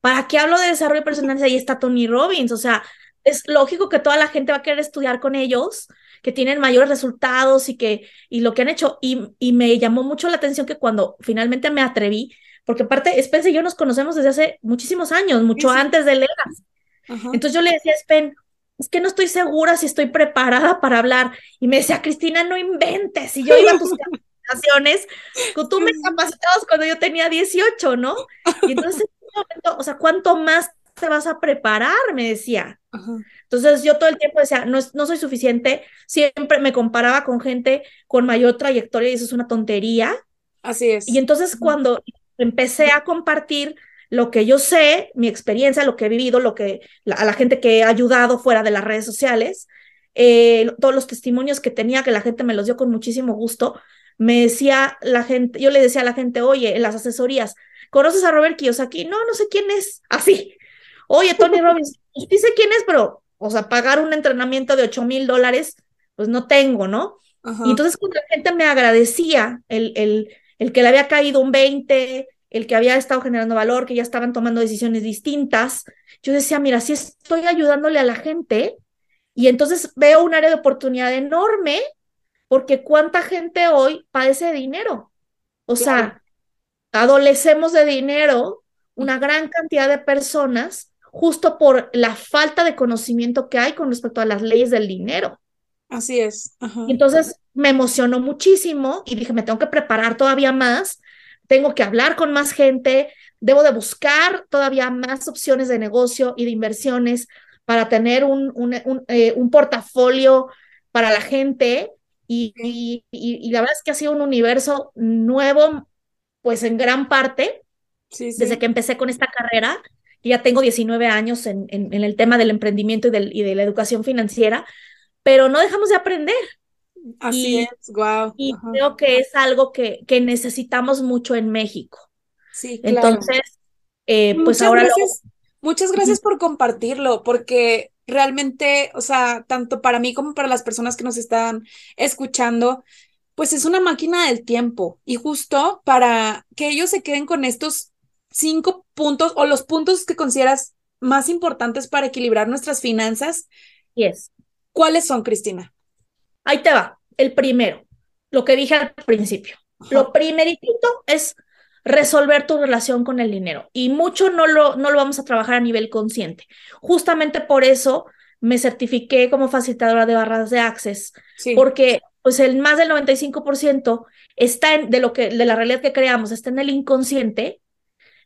[SPEAKER 2] ¿Para qué hablo de desarrollo personal si ahí está Tony Robbins? O sea, es lógico que toda la gente va a querer estudiar con ellos, que tienen mayores resultados y que y lo que han hecho. Y, y me llamó mucho la atención que cuando finalmente me atreví, porque aparte Spencer y yo nos conocemos desde hace muchísimos años, mucho antes de Legas. Entonces yo le decía a Spen, es que no estoy segura si estoy preparada para hablar. Y me decía, Cristina, no inventes. Y yo iba a tus capacitaciones, tú me capacitabas cuando yo tenía 18, ¿no? Y entonces, o sea, ¿cuánto más te vas a preparar? Me decía. Entonces yo todo el tiempo decía, no, no soy suficiente. Siempre me comparaba con gente con mayor trayectoria y eso es una tontería.
[SPEAKER 1] Así es.
[SPEAKER 2] Y entonces cuando empecé a compartir lo que yo sé, mi experiencia, lo que he vivido, lo que a la gente que he ayudado fuera de las redes sociales, eh, todos los testimonios que tenía, que la gente me los dio con muchísimo gusto. Me decía la gente, yo le decía a la gente, oye, en las asesorías, ¿conoces a Robert Kiyosaki? No, no sé quién es. Así. Oye, Tony Robbins, sí sé quién es, pero, o sea, pagar un entrenamiento de 8 mil dólares, pues no tengo, ¿no? Y entonces cuando la gente me agradecía el, el, el que le había caído un 20, el que había estado generando valor, que ya estaban tomando decisiones distintas. Yo decía, mira, si estoy ayudándole a la gente y entonces veo un área de oportunidad enorme porque cuánta gente hoy padece de dinero. O sea, adolecemos de dinero una gran cantidad de personas justo por la falta de conocimiento que hay con respecto a las leyes del dinero.
[SPEAKER 1] Así es.
[SPEAKER 2] Entonces me emocionó muchísimo y dije, me tengo que preparar todavía más, tengo que hablar con más gente, debo de buscar todavía más opciones de negocio y de inversiones para tener un, un, eh, portafolio para la gente. Y, y, la verdad es que ha sido un universo nuevo, pues en gran parte, desde que empecé con esta carrera, ya tengo 19 años en, en, el tema del emprendimiento y, del, y de la educación financiera, pero no dejamos de aprender.
[SPEAKER 1] Así es, wow.
[SPEAKER 2] Y creo que es algo que, que necesitamos mucho en México.
[SPEAKER 1] Sí, claro.
[SPEAKER 2] Entonces, eh, pues ahora
[SPEAKER 1] Muchas gracias por compartirlo, porque realmente, o sea, tanto para mí como para las personas que nos están escuchando, pues es una máquina del tiempo. Y justo para que ellos se queden con estos cinco puntos o los puntos que consideras más importantes para equilibrar nuestras finanzas.
[SPEAKER 2] Yes.
[SPEAKER 1] ¿Cuáles son, Cristina?
[SPEAKER 2] Ahí te va. El primero, lo que dije al principio. Lo primerito es resolver tu relación con el dinero. Y mucho no lo, no lo vamos a trabajar a nivel consciente. Justamente por eso me certifiqué como facilitadora de barras de access, porque pues el más del 95% está en, de lo que de la realidad que creamos está en el inconsciente.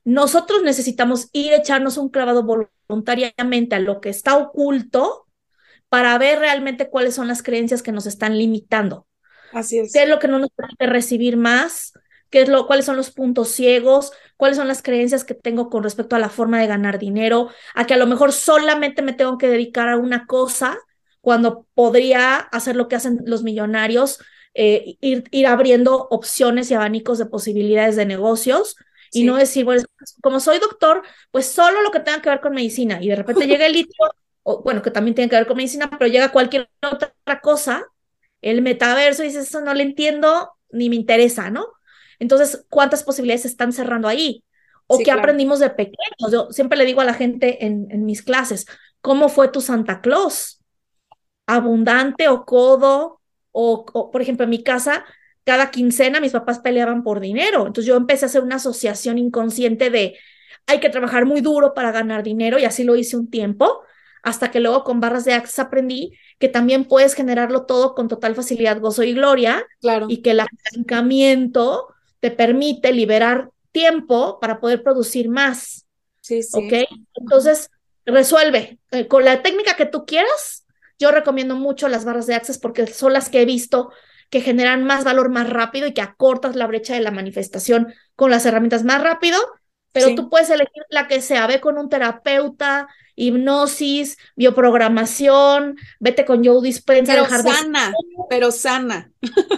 [SPEAKER 2] Nosotros necesitamos ir a echarnos un clavado voluntariamente a lo que está oculto para ver realmente cuáles son las creencias que nos están limitando.
[SPEAKER 1] Así es.
[SPEAKER 2] ¿Qué es lo que no nos permite recibir más? ¿Qué es lo, cuáles son los puntos ciegos? ¿Cuáles son las creencias que tengo con respecto a la forma de ganar dinero? A que a lo mejor solamente me tengo que dedicar a una cosa cuando podría hacer lo que hacen los millonarios, eh, ir, ir abriendo opciones y abanicos de posibilidades de negocios y no decir, bueno, como soy doctor, pues solo lo que tenga que ver con medicina y de repente llega el litio, o, bueno, que también tiene que ver con medicina, pero llega cualquier otra cosa, el metaverso, y dices, eso no le entiendo ni me interesa, ¿no? Entonces, ¿cuántas posibilidades se están cerrando ahí? ¿O qué aprendimos de pequeños? Yo siempre le digo a la gente en, en mis clases, ¿cómo fue tu Santa Claus? ¿Abundante o codo? O, o, por ejemplo, en mi casa, cada quincena mis papás peleaban por dinero. Entonces yo empecé a hacer una asociación inconsciente de hay que trabajar muy duro para ganar dinero y así lo hice un tiempo, hasta que luego con barras de access aprendí que también puedes generarlo todo con total facilidad, gozo y gloria.
[SPEAKER 1] Claro.
[SPEAKER 2] Y que el apalancamiento te permite liberar tiempo para poder producir más.
[SPEAKER 1] Sí, sí.
[SPEAKER 2] ¿Ok? Entonces, resuelve. Eh, con la técnica que tú quieras, yo recomiendo mucho las barras de Access porque son las que he visto que generan más valor más rápido y que acortas la brecha de la manifestación con las herramientas más rápido, pero tú puedes elegir la que sea, ve con un terapeuta, hipnosis, bioprogramación, vete con Joe Dispenza.
[SPEAKER 1] Pero sana, pero sana.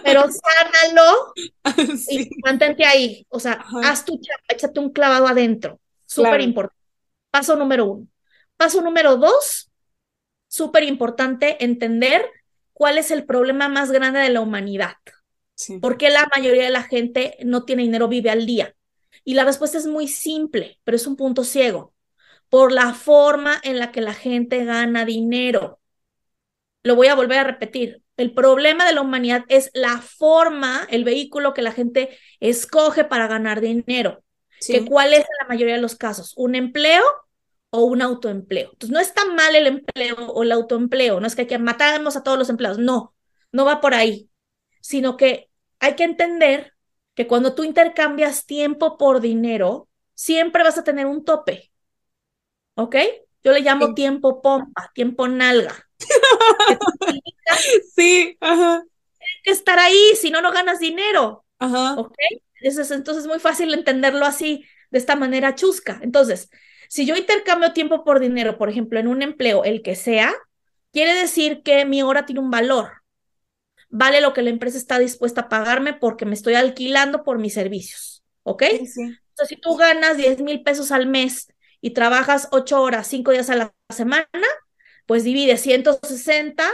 [SPEAKER 2] Pero sánalo y mantente ahí. O sea, haz tu chapa, échate un clavado adentro. Súper importante. Paso número uno. Paso número dos, súper importante entender cuál es el problema más grande de la humanidad. Sí. ¿Por qué la mayoría de la gente no tiene dinero, vive al día? Y la respuesta es muy simple, pero es un punto ciego por la forma en la que la gente gana dinero. Lo voy a volver a repetir. El problema de la humanidad es la forma, el vehículo que la gente escoge para ganar dinero. Sí. Que ¿Cuál es en la mayoría de los casos? ¿Un empleo o un autoempleo? Entonces, no está mal el empleo o el autoempleo, no es que que matamos a todos los empleados, no, no va por ahí, sino que hay que entender que cuando tú intercambias tiempo por dinero, siempre vas a tener un tope. ¿Ok? Yo le llamo sí. tiempo pompa, tiempo nalga.
[SPEAKER 1] sí, ajá.
[SPEAKER 2] Tienes que estar ahí, si no, no ganas dinero.
[SPEAKER 1] Ajá.
[SPEAKER 2] ¿Ok? Entonces, entonces es muy fácil entenderlo así, de esta manera chusca. Entonces, si yo intercambio tiempo por dinero, por ejemplo, en un empleo, el que sea, quiere decir que mi hora tiene un valor. Vale lo que la empresa está dispuesta a pagarme porque me estoy alquilando por mis servicios. ¿Ok?
[SPEAKER 1] Sí, sí.
[SPEAKER 2] Entonces, si tú ganas 10 mil pesos al mes y trabajas ocho horas, cinco días a la semana, pues divide 160,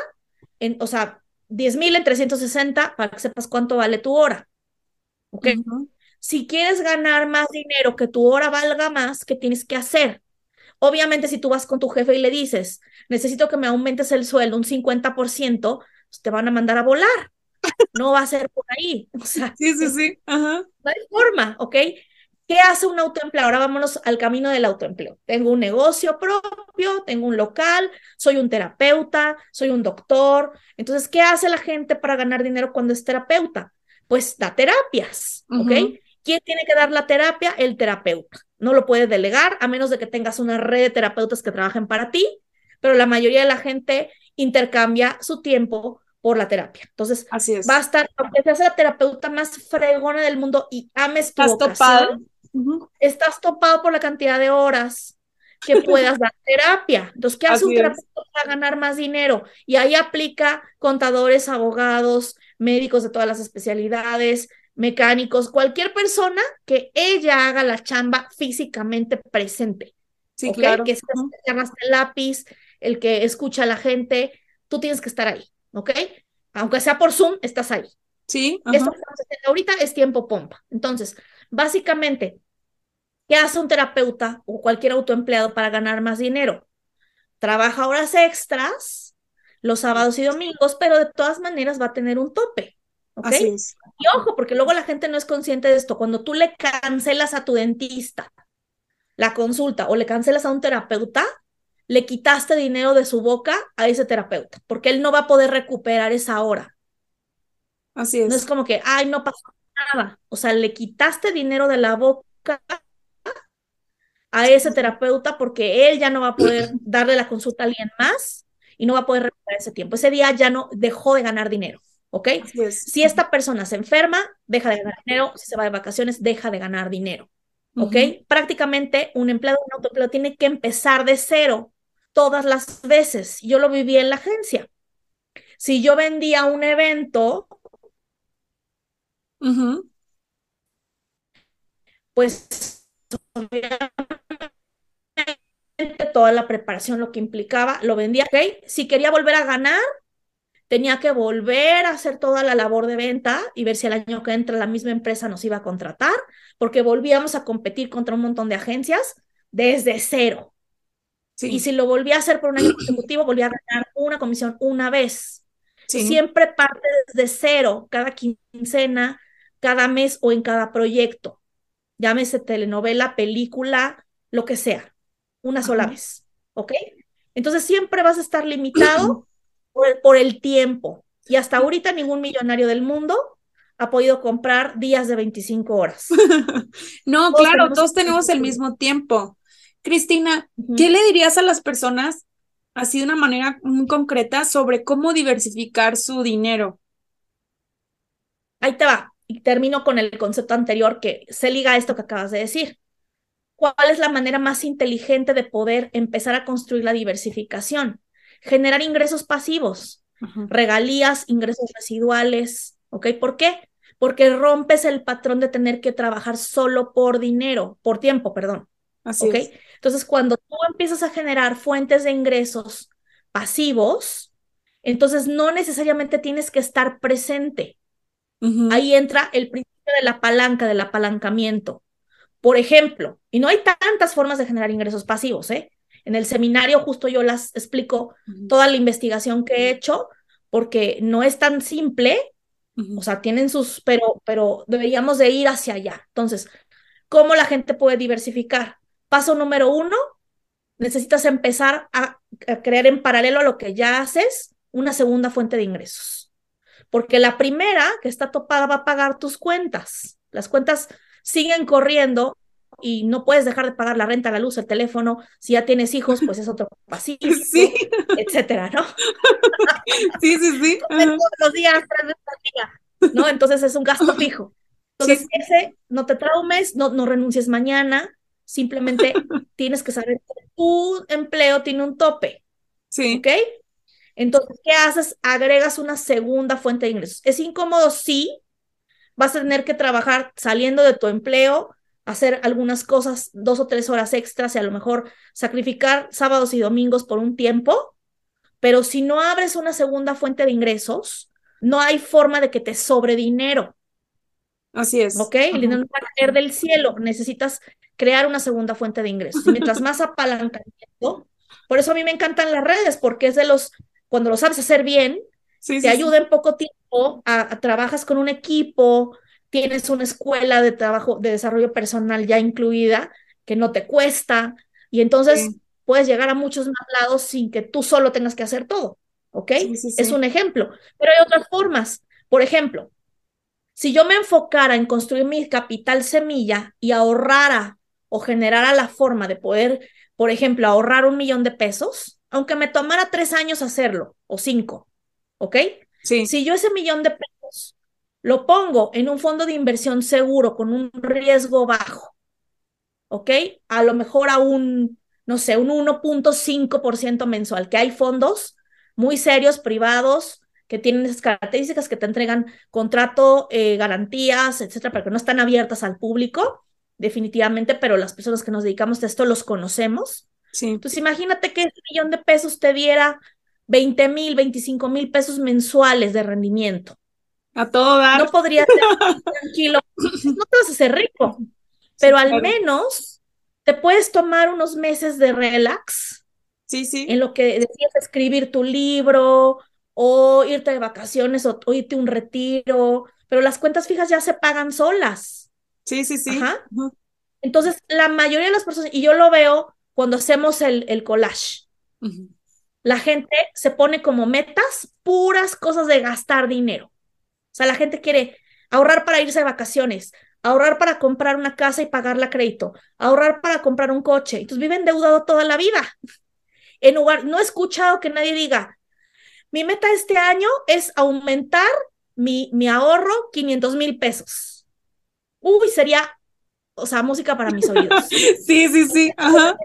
[SPEAKER 2] en, o sea, 10 mil en 360 para que sepas cuánto vale tu hora. ¿Ok? Uh -huh. Si quieres ganar más dinero, que tu hora valga más, ¿qué tienes que hacer? Obviamente, si tú vas con tu jefe y le dices, necesito que me aumentes el sueldo un 50%, pues te van a mandar a volar. No va a ser por ahí. O sea,
[SPEAKER 1] sí, sí, sí. -huh.
[SPEAKER 2] No hay forma, ¿ok? ¿Qué hace un autoempleo? Ahora vámonos al camino del autoempleo. Tengo un negocio propio, tengo un local, soy un terapeuta, soy un doctor. Entonces, ¿qué hace la gente para ganar dinero cuando es terapeuta? Pues da terapias, ¿ok? Uh -huh. ¿Quién tiene que dar la terapia? El terapeuta. No lo puedes delegar a menos de que tengas una red de terapeutas que trabajen para ti, pero la mayoría de la gente intercambia su tiempo por la terapia. Entonces,
[SPEAKER 1] Así es.
[SPEAKER 2] va a estar, aunque seas la terapeuta más fregona del mundo y ames tu Estás vocación, Uh -huh. Estás topado por la cantidad de horas que puedas dar terapia. Entonces, ¿qué hace Así un terapeuta para ganar más dinero? Y ahí aplica contadores, abogados, médicos de todas las especialidades, mecánicos, cualquier persona que ella haga la chamba físicamente presente.
[SPEAKER 1] Sí, ¿okay? claro.
[SPEAKER 2] Que uh -huh. el lápiz, el que escucha a la gente, tú tienes que estar ahí, ¿ok? Aunque sea por Zoom, estás ahí.
[SPEAKER 1] Sí.
[SPEAKER 2] Uh -huh. Eso ahorita es tiempo pompa. Entonces, básicamente, ¿Qué hace un terapeuta o cualquier autoempleado para ganar más dinero? Trabaja horas extras los sábados y domingos, pero de todas maneras va a tener un tope. ¿Ok? Y ojo, porque luego la gente no es consciente de esto. Cuando tú le cancelas a tu dentista la consulta o le cancelas a un terapeuta, le quitaste dinero de su boca a ese terapeuta, porque él no va a poder recuperar esa hora.
[SPEAKER 1] Así es.
[SPEAKER 2] No es como que, ay, no pasó nada. O sea, le quitaste dinero de la boca a ese terapeuta porque él ya no va a poder darle la consulta a alguien más y no va a poder recuperar ese tiempo. Ese día ya no dejó de ganar dinero. ¿Ok? Si esta persona se enferma, deja de ganar dinero. Si se va de vacaciones, deja de ganar dinero. ¿Ok? Prácticamente un empleado, un autoempleado tiene que empezar de cero todas las veces. Yo lo viví en la agencia. Si yo vendía un evento, pues toda la preparación, lo que implicaba, lo vendía. ¿ok? Si quería volver a ganar, tenía que volver a hacer toda la labor de venta y ver si el año que entra la misma empresa nos iba a contratar, porque volvíamos a competir contra un montón de agencias desde cero. Y si lo volvía a hacer por un año consecutivo, volvía a ganar una comisión una vez. Siempre parte desde cero, cada quincena, cada mes o en cada proyecto. Llámese telenovela, película, lo que sea, una sola vez. ¿Ok? Entonces siempre vas a estar limitado por el, tiempo. Y hasta ahorita ningún millonario del mundo ha podido comprar días de 25 horas.
[SPEAKER 1] no, claro, todos tenemos el mismo tiempo. Cristina, ¿qué le dirías a las personas, así de una manera muy concreta, sobre cómo diversificar su dinero?
[SPEAKER 2] Ahí te va, y termino con el concepto anterior que se liga a esto que acabas de decir. ¿Cuál es la manera más inteligente de poder empezar a construir la diversificación? generar ingresos pasivos, regalías, ingresos residuales, ¿ok? ¿Por qué? Porque rompes el patrón de tener que trabajar solo por dinero, por tiempo, perdón.
[SPEAKER 1] Así ¿ok?
[SPEAKER 2] Entonces, cuando tú empiezas a generar fuentes de ingresos pasivos, entonces no necesariamente tienes que estar presente. Ahí entra el principio de la palanca, del apalancamiento. Por ejemplo, y no hay tantas formas de generar ingresos pasivos, ¿eh? En el seminario justo yo las explico toda la investigación que he hecho, porque no es tan simple, o sea, tienen sus, pero, pero deberíamos de ir hacia allá. Entonces, ¿cómo la gente puede diversificar? Paso número uno, necesitas empezar a, a crear en paralelo a lo que ya haces una segunda fuente de ingresos. Porque la primera que está topada va a pagar tus cuentas. Las cuentas siguen corriendo y no puedes dejar de pagar la renta, la luz, el teléfono. Si ya tienes hijos, pues es otro pasivo, sí. etcétera, ¿no?
[SPEAKER 1] sí, sí, sí.
[SPEAKER 2] Todos los días, ¿no? Entonces es un gasto fijo. Entonces, ese, no te traumes, no, no renuncies mañana, simplemente tienes que saber que tu empleo tiene un tope.
[SPEAKER 1] Sí.
[SPEAKER 2] ¿Ok? Entonces, ¿qué haces? Agregas una segunda fuente de ingresos. Es incómodo, sí. Vas a tener que trabajar saliendo de tu empleo, hacer algunas cosas dos o tres horas extras y a lo mejor sacrificar sábados y domingos por un tiempo, pero si no abres una segunda fuente de ingresos, no hay forma de que te sobre dinero.
[SPEAKER 1] Así es.
[SPEAKER 2] ¿Ok? El dinero no va a caer del cielo, necesitas crear una segunda fuente de ingresos. Y mientras más apalancamiento, por eso a mí me encantan las redes, porque es de los, cuando lo sabes hacer bien, te ayuda en poco tiempo, a, trabajas con un equipo, tienes una escuela de trabajo, de desarrollo personal ya incluida, que no te cuesta, y entonces puedes llegar a muchos más lados sin que tú solo tengas que hacer todo, ¿ok? es un ejemplo, pero hay otras formas. Por ejemplo, si yo me enfocara en construir mi capital semilla y ahorrara o generara la forma de poder, por ejemplo, ahorrar un millón de pesos, aunque me tomara tres años hacerlo, o cinco, ¿ok?
[SPEAKER 1] Sí.
[SPEAKER 2] Si yo ese millón de pesos lo pongo en un fondo de inversión seguro con un riesgo bajo, ¿ok? A lo mejor a un, no sé, un 1.5% mensual, que hay fondos muy serios, privados, que tienen esas características que te entregan contrato, eh, garantías, etcétera, pero que no están abiertas al público, definitivamente, pero las personas que nos dedicamos a esto los conocemos.
[SPEAKER 1] Sí.
[SPEAKER 2] Entonces, imagínate que ese millón de pesos te diera 20 mil, 25 mil pesos mensuales de rendimiento.
[SPEAKER 1] A todo dar.
[SPEAKER 2] No podrías ser tranquilo. No te vas a hacer rico, pero al menos te puedes tomar unos meses de relax.
[SPEAKER 1] Sí, sí.
[SPEAKER 2] En lo que decías escribir tu libro o irte de vacaciones o, irte a un retiro, pero las cuentas fijas ya se pagan solas.
[SPEAKER 1] Sí, sí, sí.
[SPEAKER 2] Entonces, la mayoría de las personas, y yo lo veo cuando hacemos el, el collage, la gente se pone como metas puras cosas de gastar dinero. O sea, la gente quiere ahorrar para irse de vacaciones, ahorrar para comprar una casa y pagarla a crédito, ahorrar para comprar un coche. Entonces vive endeudado toda la vida. En lugar, no he escuchado que nadie diga, mi meta este año es aumentar mi, mi ahorro 500 mil pesos. Uy, sería, o sea, música para mis oídos.
[SPEAKER 1] sí, sí, sí. Ajá.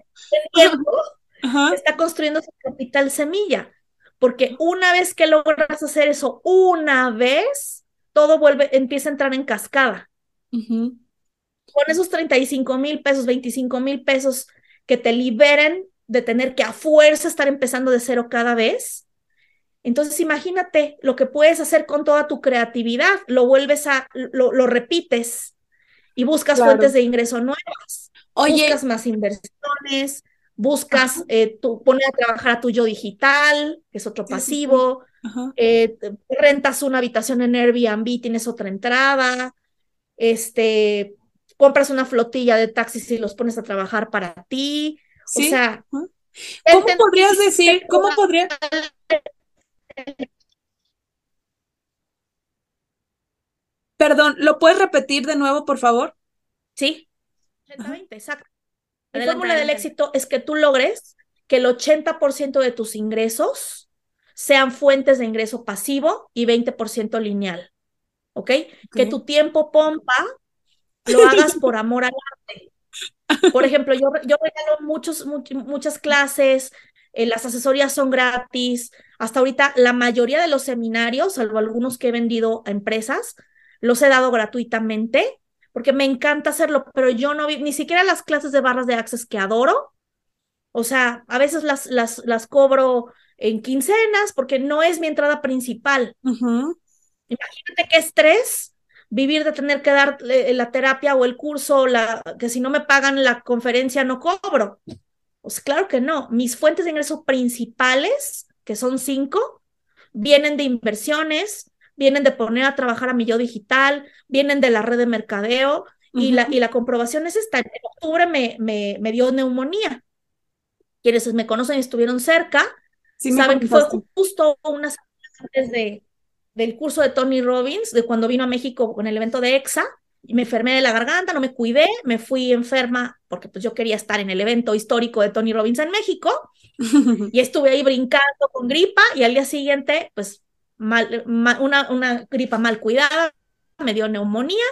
[SPEAKER 2] Está construyendo su capital semilla, porque una vez que logras hacer eso una vez, todo vuelve, empieza a entrar en cascada. Con esos 35 mil pesos, 25 mil pesos que te liberen de tener que a fuerza estar empezando de cero cada vez. Entonces imagínate lo que puedes hacer con toda tu creatividad, lo vuelves a, lo, repites y buscas fuentes de ingreso nuevas, Oye, buscas más inversiones, buscas, eh, tú, poner a trabajar a tu yo digital, que es otro pasivo, eh, rentas una habitación en Airbnb, tienes otra entrada, este, compras una flotilla de taxis y los pones a trabajar para ti. O sea,
[SPEAKER 1] ¿cómo podrías decir, cómo podría... Perdón, ¿lo puedes repetir de nuevo, por favor?
[SPEAKER 2] Sí, 80-20, exacto. La fórmula del éxito es que tú logres que el 80% de tus ingresos sean fuentes de ingreso pasivo y 20% lineal. ¿ok? Que tu tiempo pompa lo hagas por amor al arte. Por ejemplo, yo, yo regalo muchos, muchas clases, eh, las asesorías son gratis. Hasta ahorita la mayoría de los seminarios, salvo algunos que he vendido a empresas, los he dado gratuitamente porque me encanta hacerlo, pero yo no vi ni siquiera las clases de barras de access que adoro. O sea, a veces las, las, las cobro en quincenas porque no es mi entrada principal. Imagínate qué estrés vivir de tener que dar eh, la terapia o el curso, la, que si no me pagan la conferencia no cobro. Pues claro que no. Mis fuentes de ingreso principales, que son cinco, vienen de inversiones, vienen de poner a trabajar a mi yo digital, vienen de la red de mercadeo y, la, y la comprobación es esta. En octubre me, me, me dio neumonía. Quienes me conocen y estuvieron cerca, saben que fue justo unas antes de, del curso de Tony Robbins, de cuando vino a México con el evento de EXA, y me enfermé de la garganta, no me cuidé, me fui enferma porque pues yo quería estar en el evento histórico de Tony Robbins en México y estuve ahí brincando con gripa y al día siguiente pues mal, una, una gripa mal cuidada, me dio neumonía,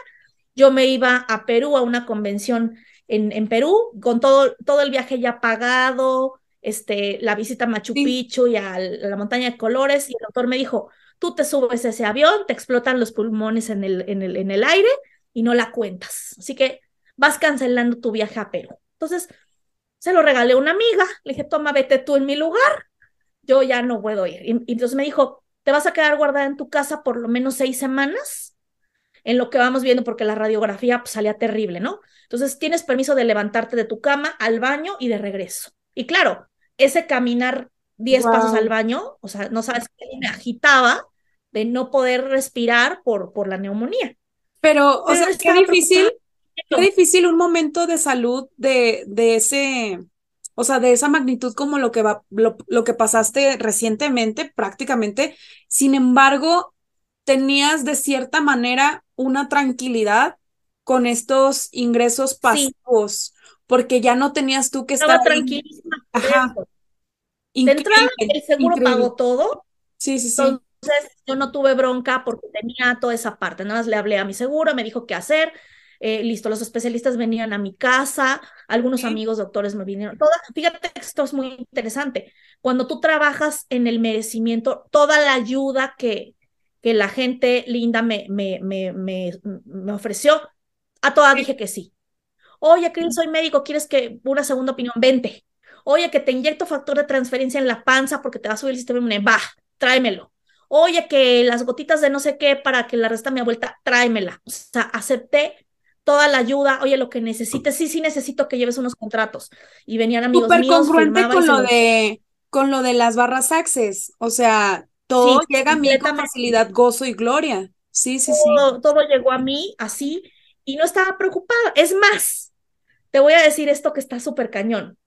[SPEAKER 2] yo me iba a Perú a una convención en, en Perú con todo, todo el viaje ya pagado, este, la visita a Machu Picchu y a la montaña de colores y el doctor me dijo, tú te subes a ese avión, te explotan los pulmones en el, en el, en el aire y no la cuentas. Así que vas cancelando tu viaje a Perú. Entonces, se lo regalé a una amiga, le dije, toma, vete tú en mi lugar, yo ya no puedo ir. Y, entonces me dijo, te vas a quedar guardada en tu casa por lo menos seis semanas, en lo que vamos viendo, porque la radiografía pues, salía terrible, ¿no? Entonces, tienes permiso de levantarte de tu cama al baño y de regreso. Y claro, ese caminar 10 pasos al baño, o sea, no sabes qué me agitaba de no poder respirar por, por la neumonía.
[SPEAKER 1] Pero, o sea, qué difícil, qué difícil un momento de salud de, de ese, o sea, de esa magnitud como lo que va, lo, lo que pasaste recientemente, prácticamente. Sin embargo, tenías de cierta manera una tranquilidad con estos ingresos pasivos, porque ya no tenías tú que estar
[SPEAKER 2] tranquilísima. Ajá. De entrada, el seguro pagó todo.
[SPEAKER 1] Sí, sí, sí.
[SPEAKER 2] Entonces, yo no tuve bronca porque tenía toda esa parte. Nada más le hablé a mi seguro, me dijo qué hacer. Eh, listo, los especialistas venían a mi casa, algunos amigos doctores me vinieron. Toda, fíjate que esto es muy interesante. Cuando tú trabajas en el merecimiento, toda la ayuda que, que la gente linda me, me, me, me, me ofreció, a todas dije que sí. Oye, Cris, soy médico, ¿quieres que una segunda opinión? Vente. Oye, que te inyecto factor de transferencia en la panza porque te va a subir el sistema inmune. Va, tráemelo oye, que las gotitas de no sé qué para que la resta mi vuelta, tráemela. O sea, acepté toda la ayuda, oye, lo que necesites, sí, sí necesito que lleves unos contratos. Y venían amigos
[SPEAKER 1] Súper
[SPEAKER 2] míos.
[SPEAKER 1] congruente con lo
[SPEAKER 2] los-
[SPEAKER 1] de con lo de las barras access, o sea, todo
[SPEAKER 2] Sí,
[SPEAKER 1] llega a mí con facilidad, gozo y gloria. Sí, sí, sí.
[SPEAKER 2] todo, todo llegó a mí así y no estaba preocupada. Es más, te voy a decir esto que está súper cañón.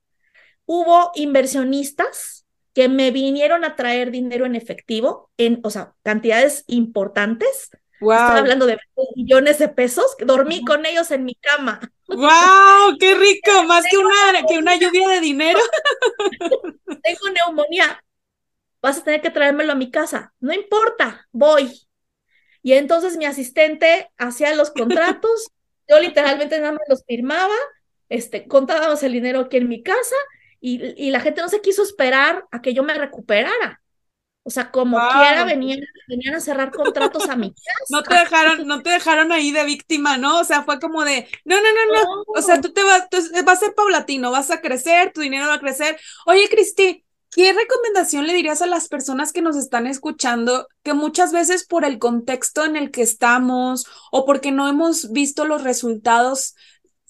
[SPEAKER 2] Hubo inversionistas que me vinieron a traer dinero en efectivo, en, o sea, cantidades importantes. Estoy
[SPEAKER 1] Wow.
[SPEAKER 2] hablando de 20 millones de pesos. Dormí con ellos en mi cama.
[SPEAKER 1] Wow, qué rico, más que una que una lluvia de dinero.
[SPEAKER 2] Tengo neumonía. Vas a tener que traérmelo a mi casa. No importa, voy. Y entonces mi asistente hacía los contratos, yo literalmente nada más los firmaba, este, contábamos el dinero aquí en mi casa y, y la gente no se quiso esperar a que yo me recuperara. O sea, como
[SPEAKER 1] Wow.
[SPEAKER 2] quiera venían, venían a cerrar contratos a mi casa.
[SPEAKER 1] No te dejaron, no te dejaron ahí de víctima, ¿no? O sea, fue como de, no, no, no, no. O sea, tú te vas, tú- va a ser paulatino, vas a crecer, tu dinero va a crecer. Oye, Cristi, ¿qué recomendación le dirías a las personas que nos están escuchando que muchas veces por el contexto en el que estamos o porque no hemos visto los resultados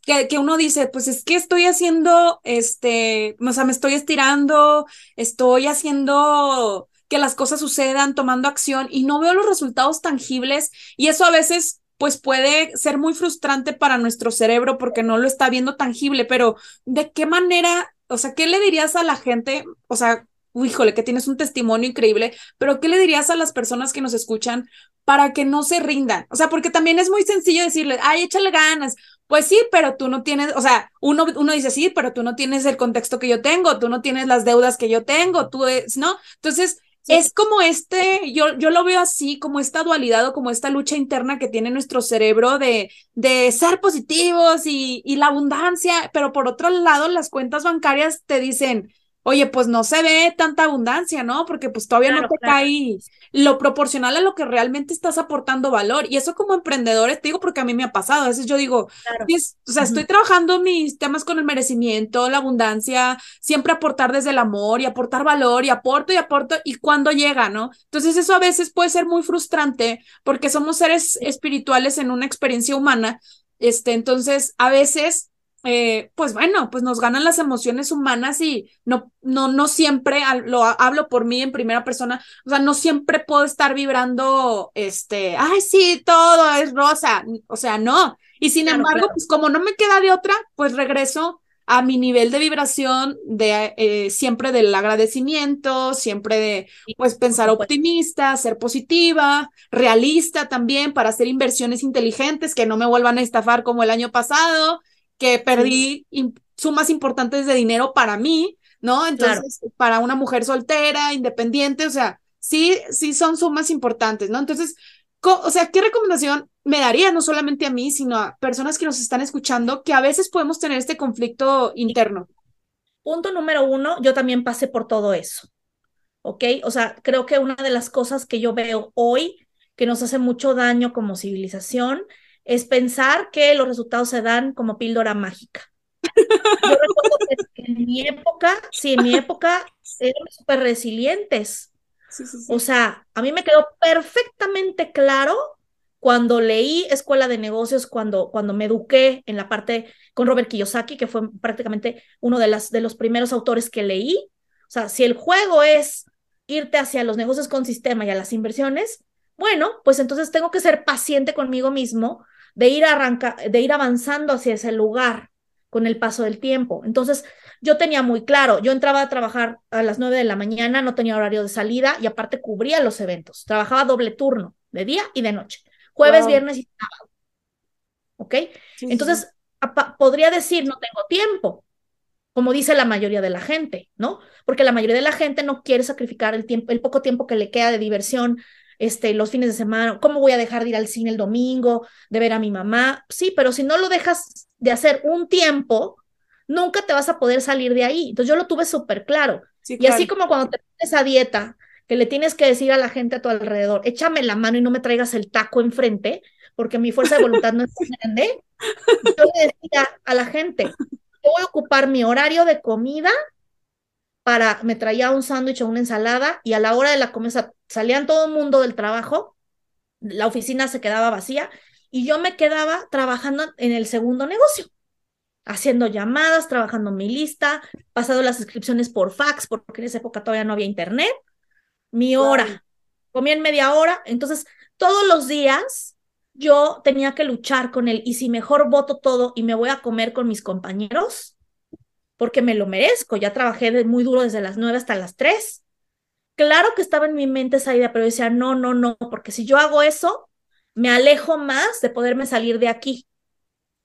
[SPEAKER 1] que, que uno dice, pues es que estoy haciendo, este, o sea, me estoy estirando, estoy haciendo que las cosas sucedan, tomando acción y no veo los resultados tangibles y eso a veces pues puede ser muy frustrante para nuestro cerebro porque no lo está viendo tangible, pero ¿de qué manera, o sea, qué le dirías a la gente? O sea, híjole, que tienes un testimonio increíble, pero ¿qué le dirías a las personas que nos escuchan para que no se rindan? O sea, porque también es muy sencillo decirles, ay, échale ganas. Pues sí, pero tú no tienes, o sea, uno, uno dice sí, pero tú no tienes el contexto que yo tengo, tú no tienes las deudas que yo tengo, tú, es, ¿no? Entonces, Es como este, yo, yo lo veo así, como esta dualidad o como esta lucha interna que tiene nuestro cerebro de, de ser positivos y, y la abundancia, pero por otro lado, las cuentas bancarias te dicen, oye, pues no se ve tanta abundancia, ¿no? Porque pues todavía no te
[SPEAKER 2] claro.
[SPEAKER 1] cae lo proporcional a lo que realmente estás aportando valor. Y eso como emprendedores, te digo porque a mí me ha pasado, a veces yo digo,
[SPEAKER 2] Claro.
[SPEAKER 1] es- o sea, estoy trabajando mis temas con el merecimiento, la abundancia, siempre aportar desde el amor y aportar valor y aporto y aporto y cuando llega, ¿no? Entonces eso a veces puede ser muy frustrante porque somos seres espirituales en una experiencia humana, este, entonces a veces, eh, pues bueno, pues nos ganan las emociones humanas y no, no, no siempre, lo ha- hablo por mí en primera persona, o sea, no siempre puedo estar vibrando, este, ay, sí, todo es rosa, o sea, no. Y sin
[SPEAKER 2] Claro,
[SPEAKER 1] embargo,
[SPEAKER 2] claro.
[SPEAKER 1] pues como no me queda de otra, pues regreso a mi nivel de vibración de eh, siempre del agradecimiento, siempre de pues pensar optimista, ser positiva, realista también para hacer inversiones inteligentes que no me vuelvan a estafar como el año pasado, que perdí sumas importantes de dinero para mí, ¿no? Entonces, para una mujer soltera, independiente, o sea, sí, sí son sumas importantes, ¿no? Entonces, o sea, ¿qué recomendación me daría no solamente a mí, sino a personas que nos están escuchando que a veces podemos tener este conflicto interno?
[SPEAKER 2] Punto número uno, yo también pasé por todo eso, ¿ok? O sea, creo que una de las cosas que yo veo hoy que nos hace mucho daño como civilización es pensar que los resultados se dan como píldora mágica. Yo recuerdo que en mi época, sí, en mi época éramos súper resilientes.
[SPEAKER 1] Sí, sí, sí.
[SPEAKER 2] O sea, a mí me quedó perfectamente claro cuando leí Escuela de Negocios, cuando, cuando me eduqué en la parte con Robert Kiyosaki, que fue prácticamente uno de, las, de los primeros autores que leí. O sea, si el juego es irte hacia los negocios con sistema y a las inversiones, bueno, pues entonces tengo que ser paciente conmigo mismo de ir, arranca, de ir avanzando hacia ese lugar con el paso del tiempo. Entonces, yo tenía muy claro, yo entraba a trabajar a las 9 de la mañana, no tenía horario de salida y aparte cubría los eventos. Trabajaba doble turno, de día y de noche, jueves,
[SPEAKER 1] Wow.
[SPEAKER 2] viernes y sábado. ¿Ok?
[SPEAKER 1] Sí, sí, sí.
[SPEAKER 2] Entonces, podría decir, no tengo tiempo, como dice la mayoría de la gente, ¿no? Porque la mayoría de la gente no quiere sacrificar el tiempo, el poco tiempo que le queda de diversión, este, los fines de semana. ¿Cómo voy a dejar de ir al cine el domingo, de ver a mi mamá? Sí, pero si no lo dejas de hacer un tiempo, nunca te vas a poder salir de ahí. Entonces yo lo tuve súper claro.
[SPEAKER 1] Sí,
[SPEAKER 2] Y así como cuando te pones a dieta, que le tienes que decir a la gente a tu alrededor, échame la mano y no me traigas el taco enfrente, porque mi fuerza de voluntad no es tan grande. Yo le decía a la gente, yo voy a ocupar mi horario de comida para, me traía un sándwich o una ensalada y a la hora de la comida salían todo el mundo del trabajo, la oficina se quedaba vacía y yo me quedaba trabajando en el segundo negocio, haciendo llamadas, trabajando mi lista, pasando las inscripciones por fax, porque en esa época todavía no había internet, mi hora, comía en media hora, entonces todos los días yo tenía que luchar con él y si mejor voto todo y me voy a comer con mis compañeros, porque me lo merezco, ya trabajé muy duro desde las nueve hasta las tres. Claro que estaba en mi mente esa idea, pero yo decía, no, no, no, porque si yo hago eso, me alejo más de poderme salir de aquí.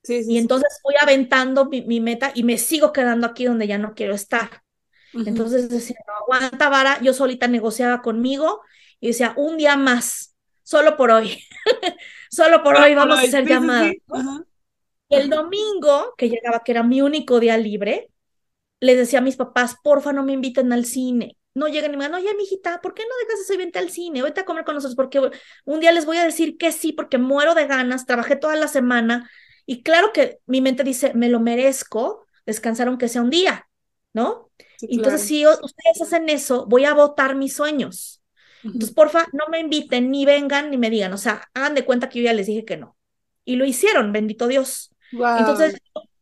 [SPEAKER 2] Sí, y entonces fui aventando mi, meta y me sigo quedando aquí donde ya no quiero estar. Entonces decía, no aguanta vara, yo solita negociaba conmigo y decía, un día más, solo por hoy, solo por hoy vamos a hacer llamada. El domingo, que llegaba, que era mi único día libre, les decía a mis papás, porfa, no me inviten al cine no llegan y me digan, oye, mijita, ¿por qué no dejas ese vente al cine? Vete a comer con nosotros, porque un día les voy a decir que sí, porque muero de ganas, trabajé toda la semana, y claro que mi mente dice, me lo merezco, descansar aunque sea un día, ¿no? Entonces, si ustedes hacen eso, voy a votar mis sueños. Entonces, porfa, no me inviten, ni vengan, ni me digan, o sea, hagan de cuenta que yo ya les dije que no. Y lo hicieron, bendito Dios. Entonces,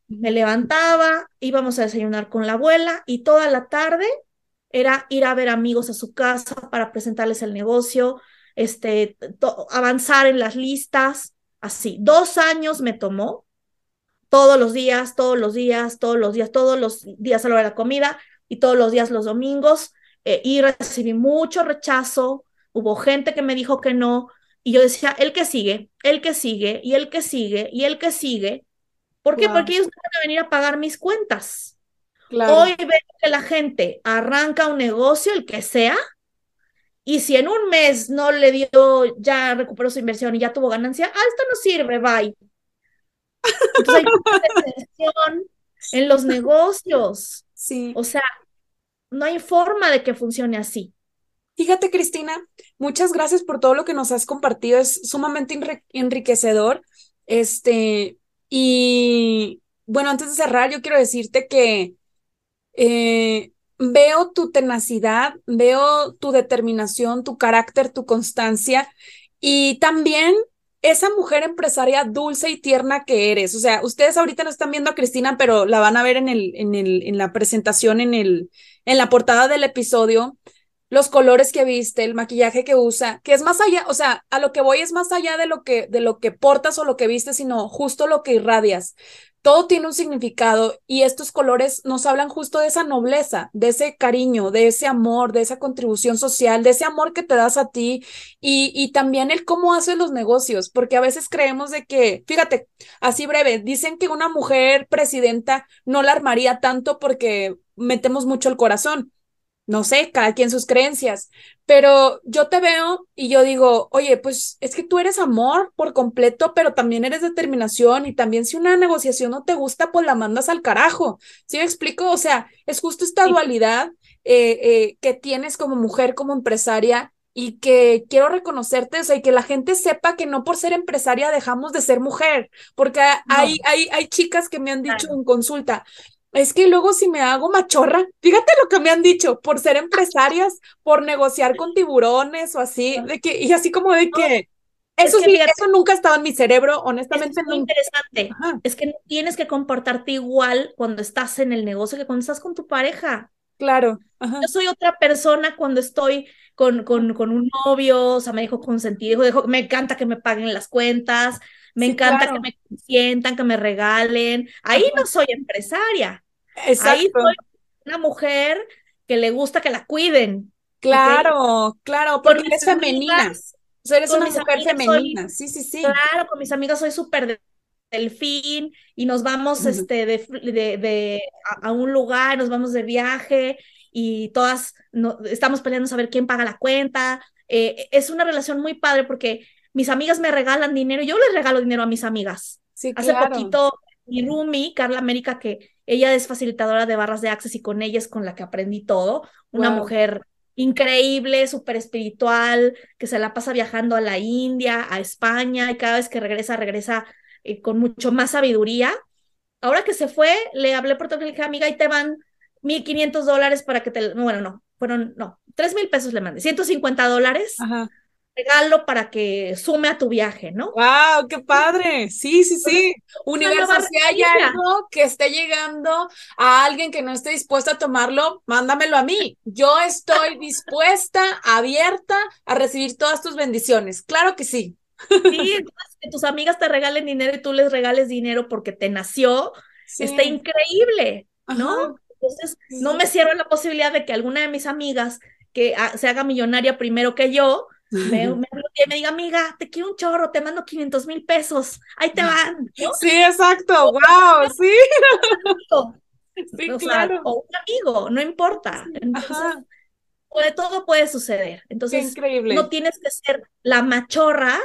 [SPEAKER 2] me levantaba, íbamos a desayunar con la abuela y toda la tarde era ir a ver amigos a su casa para presentarles el negocio, este, avanzar en las listas, así. Dos años me tomó, todos los días, todos los días, todos los días, todos los días a la hora de la comida y todos los días los domingos, eh, y recibí mucho rechazo, hubo gente que me dijo que no, y yo decía, el que sigue, el que sigue, y el que sigue, y el que sigue. ¿Por qué? Porque ellos no van a venir a pagar mis cuentas. Hoy veo que la gente arranca un negocio, el que sea, y si en un mes no le dio, ya recuperó su inversión y ya tuvo ganancia, ah, esto no sirve, bye. Entonces hay en los negocios. Sí. O sea, no hay forma de que funcione así.
[SPEAKER 1] Fíjate, Cristina, muchas gracias por todo lo que nos has compartido. Es sumamente enriquecedor. Este, y bueno, antes de cerrar, yo quiero decirte que eh, veo tu tenacidad, veo tu determinación, tu carácter, tu constancia y también esa mujer empresaria dulce y tierna que eres. O sea, ustedes ahorita no están viendo a Cristina, pero la van a ver en, el, en, el, en la presentación, en, el, en la portada del episodio los colores que viste, el maquillaje que usa, que es más allá, o sea, a lo que voy es más allá de lo que de lo que portas o lo que viste, sino justo lo que irradias. Todo tiene un significado y estos colores nos hablan justo de esa nobleza, de ese cariño, de ese amor, de esa contribución social, de ese amor que te das a ti y, y también el cómo haces los negocios, porque a veces creemos de que, fíjate, así breve, dicen que una mujer presidenta no la armaría tanto porque metemos mucho el corazón, no sé, cada quien sus creencias, pero yo te veo y yo digo, oye, pues es que tú eres amor por completo, pero también eres determinación y también si una negociación no te gusta, pues la mandas al carajo. ¿Sí me explico? O sea, es justo esta dualidad eh, eh, que tienes como mujer, como empresaria y que quiero reconocerte, o sea, y que la gente sepa que no por ser empresaria dejamos de ser mujer, porque hay, hay, hay chicas que me han dicho en consulta, es que luego si me hago machorra, fíjate lo que me han dicho, por ser empresarias, por negociar con tiburones o así, de que, y así como de que, eso sí, eso nunca ha estado en mi cerebro, honestamente.
[SPEAKER 2] Es muy interesante. Es que tienes que comportarte igual cuando estás en el negocio que cuando estás con tu pareja.
[SPEAKER 1] Claro.
[SPEAKER 2] Yo soy otra persona cuando estoy con, con, con un novio, o sea, me dejo consentir, dejo, me encanta que me paguen las cuentas, me encanta que me sientan, que me regalen. Ahí no soy empresaria. Ahí soy una mujer que le gusta que la cuiden.
[SPEAKER 1] Claro, claro, porque eres femenina. eres una mujer femenina, sí, sí, sí.
[SPEAKER 2] Claro, con mis amigas soy súper delfín y nos vamos este, de, de, a, un lugar, nos vamos de viaje y todas no, estamos peleando a saber quién paga la cuenta. Eh, es una relación muy padre porque mis amigas me regalan dinero, yo les regalo dinero a mis amigas. Sí, Hace poquito mi Rumi, Carla América, que ella es facilitadora de barras de access y con ella es con la que aprendí todo. Una mujer increíble, súper espiritual, que se la pasa viajando a la India, a España, y cada vez que regresa, regresa eh, con mucho más sabiduría. Ahora que se fue, le hablé por teléfono y le dije, amiga, y te van 1.500 dólares para que te... Bueno, no, fueron, no, 3 mil pesos le mandé, 150 dólares regalo para que sume a tu viaje, ¿no?
[SPEAKER 1] ¡Wow! ¡Qué padre! Sí, sí, sí. Universo, si hay algo que esté llegando a alguien que no esté dispuesto a tomarlo, mándamelo a mí. Yo estoy dispuesta, abierta a recibir todas tus bendiciones. Claro que sí.
[SPEAKER 2] Sí, que tus amigas te regalen dinero y tú les regales dinero porque te nació, está increíble, ¿no? Entonces, no me cierro la posibilidad de que alguna de mis amigas que se haga millonaria primero que yo, me, me, me, diga, amiga, te quiero un chorro, te mando 500 mil pesos, ahí te van.
[SPEAKER 1] Sí, exacto, wow, sí.
[SPEAKER 2] sí claro. o un amigo, no importa. Entonces, de todo puede suceder. Entonces, increíble. no tienes que ser la machorra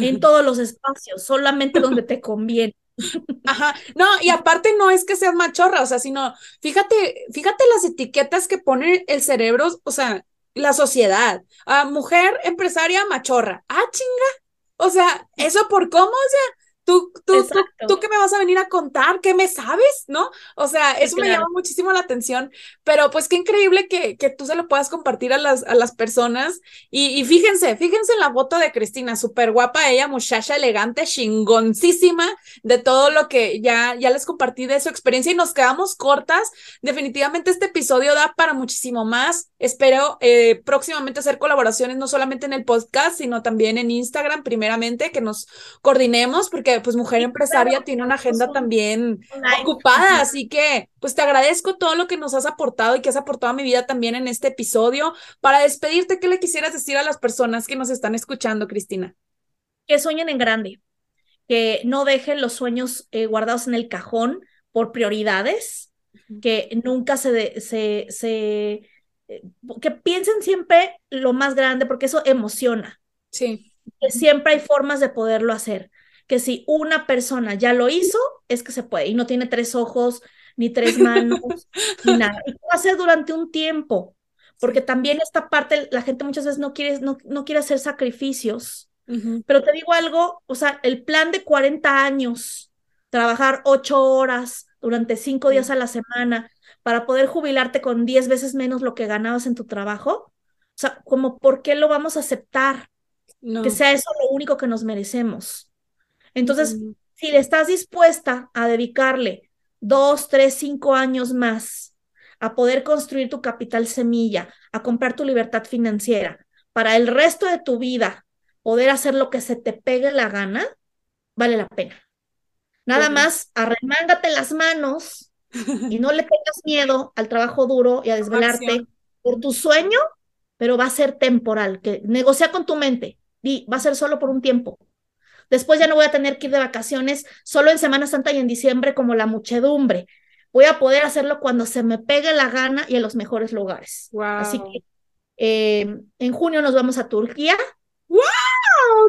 [SPEAKER 2] en todos los espacios, solamente donde te conviene.
[SPEAKER 1] Ajá, no, y aparte no es que seas machorra, o sea, sino, fíjate, fíjate las etiquetas que pone el cerebro, o sea, la sociedad. Ah, mujer empresaria machorra. Ah, chinga. O sea, ¿eso por cómo? O sea, tú, tú, tú, tú, qué me vas a venir a contar, qué me sabes, ¿no? O sea, eso me llama muchísimo la atención, pero pues qué increíble que, que tú se lo puedas compartir a las, a las personas. Y, y fíjense, fíjense en la foto de Cristina, súper guapa ella, muchacha elegante, chingoncísima de todo lo que ya, ya les compartí de su experiencia y nos quedamos cortas. Definitivamente este episodio da para muchísimo más. Espero eh, próximamente hacer colaboraciones, no solamente en el podcast, sino también en Instagram, primeramente, que nos coordinemos, porque pues mujer empresaria tiene una agenda también ocupada, así que pues te agradezco todo lo que nos has aportado y que has aportado a mi vida también en este episodio. Para despedirte, ¿qué le quisieras decir a las personas que nos están escuchando, Cristina?
[SPEAKER 2] Que sueñen en grande, que no dejen los sueños eh, guardados en el cajón por prioridades, que nunca se, se, se eh, que piensen siempre lo más grande, porque eso emociona.
[SPEAKER 1] Sí.
[SPEAKER 2] Que siempre hay formas de poderlo hacer que si una persona ya lo hizo, es que se puede y no tiene tres ojos, ni tres manos, ni nada. Y lo hace durante un tiempo, porque también esta parte, la gente muchas veces no quiere, no, no quiere hacer sacrificios. Pero te digo algo, o sea, el plan de 40 años, trabajar ocho horas durante cinco días a la semana para poder jubilarte con diez veces menos lo que ganabas en tu trabajo, o sea, como, ¿por qué lo vamos a aceptar? Que sea eso lo único que nos merecemos. Entonces, si le estás dispuesta a dedicarle dos, tres, cinco años más a poder construir tu capital semilla, a comprar tu libertad financiera, para el resto de tu vida poder hacer lo que se te pegue la gana, vale la pena. Nada más, arremángate las manos y no le tengas miedo al trabajo duro y a desvelarte por tu sueño, pero va a ser temporal, que negocia con tu mente, y va a ser solo por un tiempo. Después ya no voy a tener que ir de vacaciones solo en Semana Santa y en diciembre como la muchedumbre. Voy a poder hacerlo cuando se me pegue la gana y en los mejores lugares. Así que eh, en junio nos vamos a Turquía.
[SPEAKER 1] ¡Wow!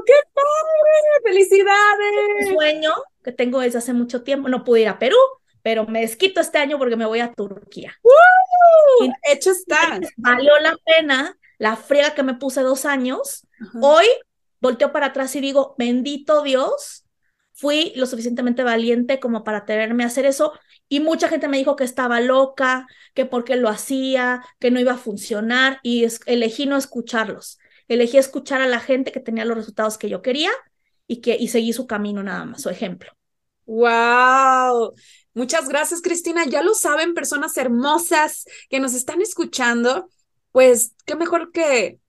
[SPEAKER 1] ¡Qué padre! ¡Felicidades!
[SPEAKER 2] Un sueño que tengo desde hace mucho tiempo. No pude ir a Perú, pero me desquito este año porque me voy a Turquía.
[SPEAKER 1] ¡Wow! Hecho está.
[SPEAKER 2] Valió la pena la friega que me puse dos años. Hoy volteo para atrás y digo, bendito Dios, fui lo suficientemente valiente como para atreverme a hacer eso. Y mucha gente me dijo que estaba loca, que porque lo hacía, que no iba a funcionar y elegí no escucharlos. Elegí escuchar a la gente que tenía los resultados que yo quería y que y seguí su camino nada más, su ejemplo.
[SPEAKER 1] Wow. Muchas gracias, Cristina. Ya lo saben, personas hermosas que nos están escuchando. Pues qué mejor que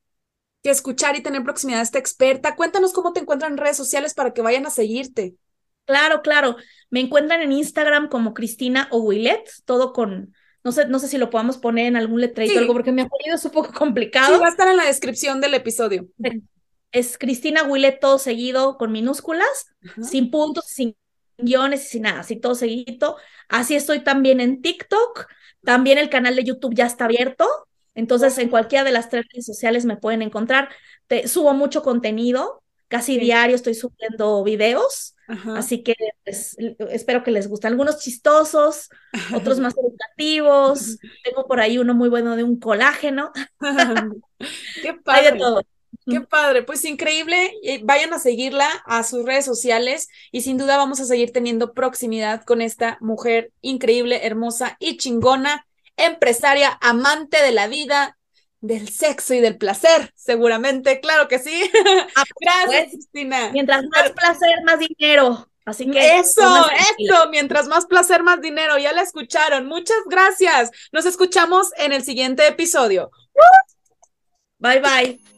[SPEAKER 1] que escuchar y tener proximidad a esta experta. Cuéntanos cómo te encuentran en redes sociales para que vayan a seguirte.
[SPEAKER 2] Claro, claro. Me encuentran en Instagram como Cristina o Willet, todo con, no sé, no sé si lo podamos poner en algún letrero o algo, porque mi apellido es un poco complicado.
[SPEAKER 1] Sí, va a estar en la descripción del episodio.
[SPEAKER 2] Es Cristina Willet todo seguido con minúsculas, sin puntos, sin guiones y sin nada, así todo seguido. Así estoy también en TikTok. También el canal de YouTube ya está abierto. Entonces, en cualquiera de las tres redes sociales me pueden encontrar. Te, subo mucho contenido, casi diario estoy subiendo videos, así que pues, espero que les guste. Algunos chistosos, otros más educativos. Tengo por ahí uno muy bueno de un colágeno.
[SPEAKER 1] Qué padre. todo. Qué padre, pues increíble. Vayan a seguirla a sus redes sociales y sin duda vamos a seguir teniendo proximidad con esta mujer increíble, hermosa y chingona empresaria, amante de la vida, del sexo y del placer, seguramente, claro que sí.
[SPEAKER 2] Ah,
[SPEAKER 1] Gracias,
[SPEAKER 2] pues,
[SPEAKER 1] Cristina.
[SPEAKER 2] Mientras más placer, más dinero. Así que
[SPEAKER 1] eso, eso, mientras más placer, más dinero. Ya la escucharon. Muchas gracias. Nos escuchamos en el siguiente episodio.
[SPEAKER 2] Bye bye.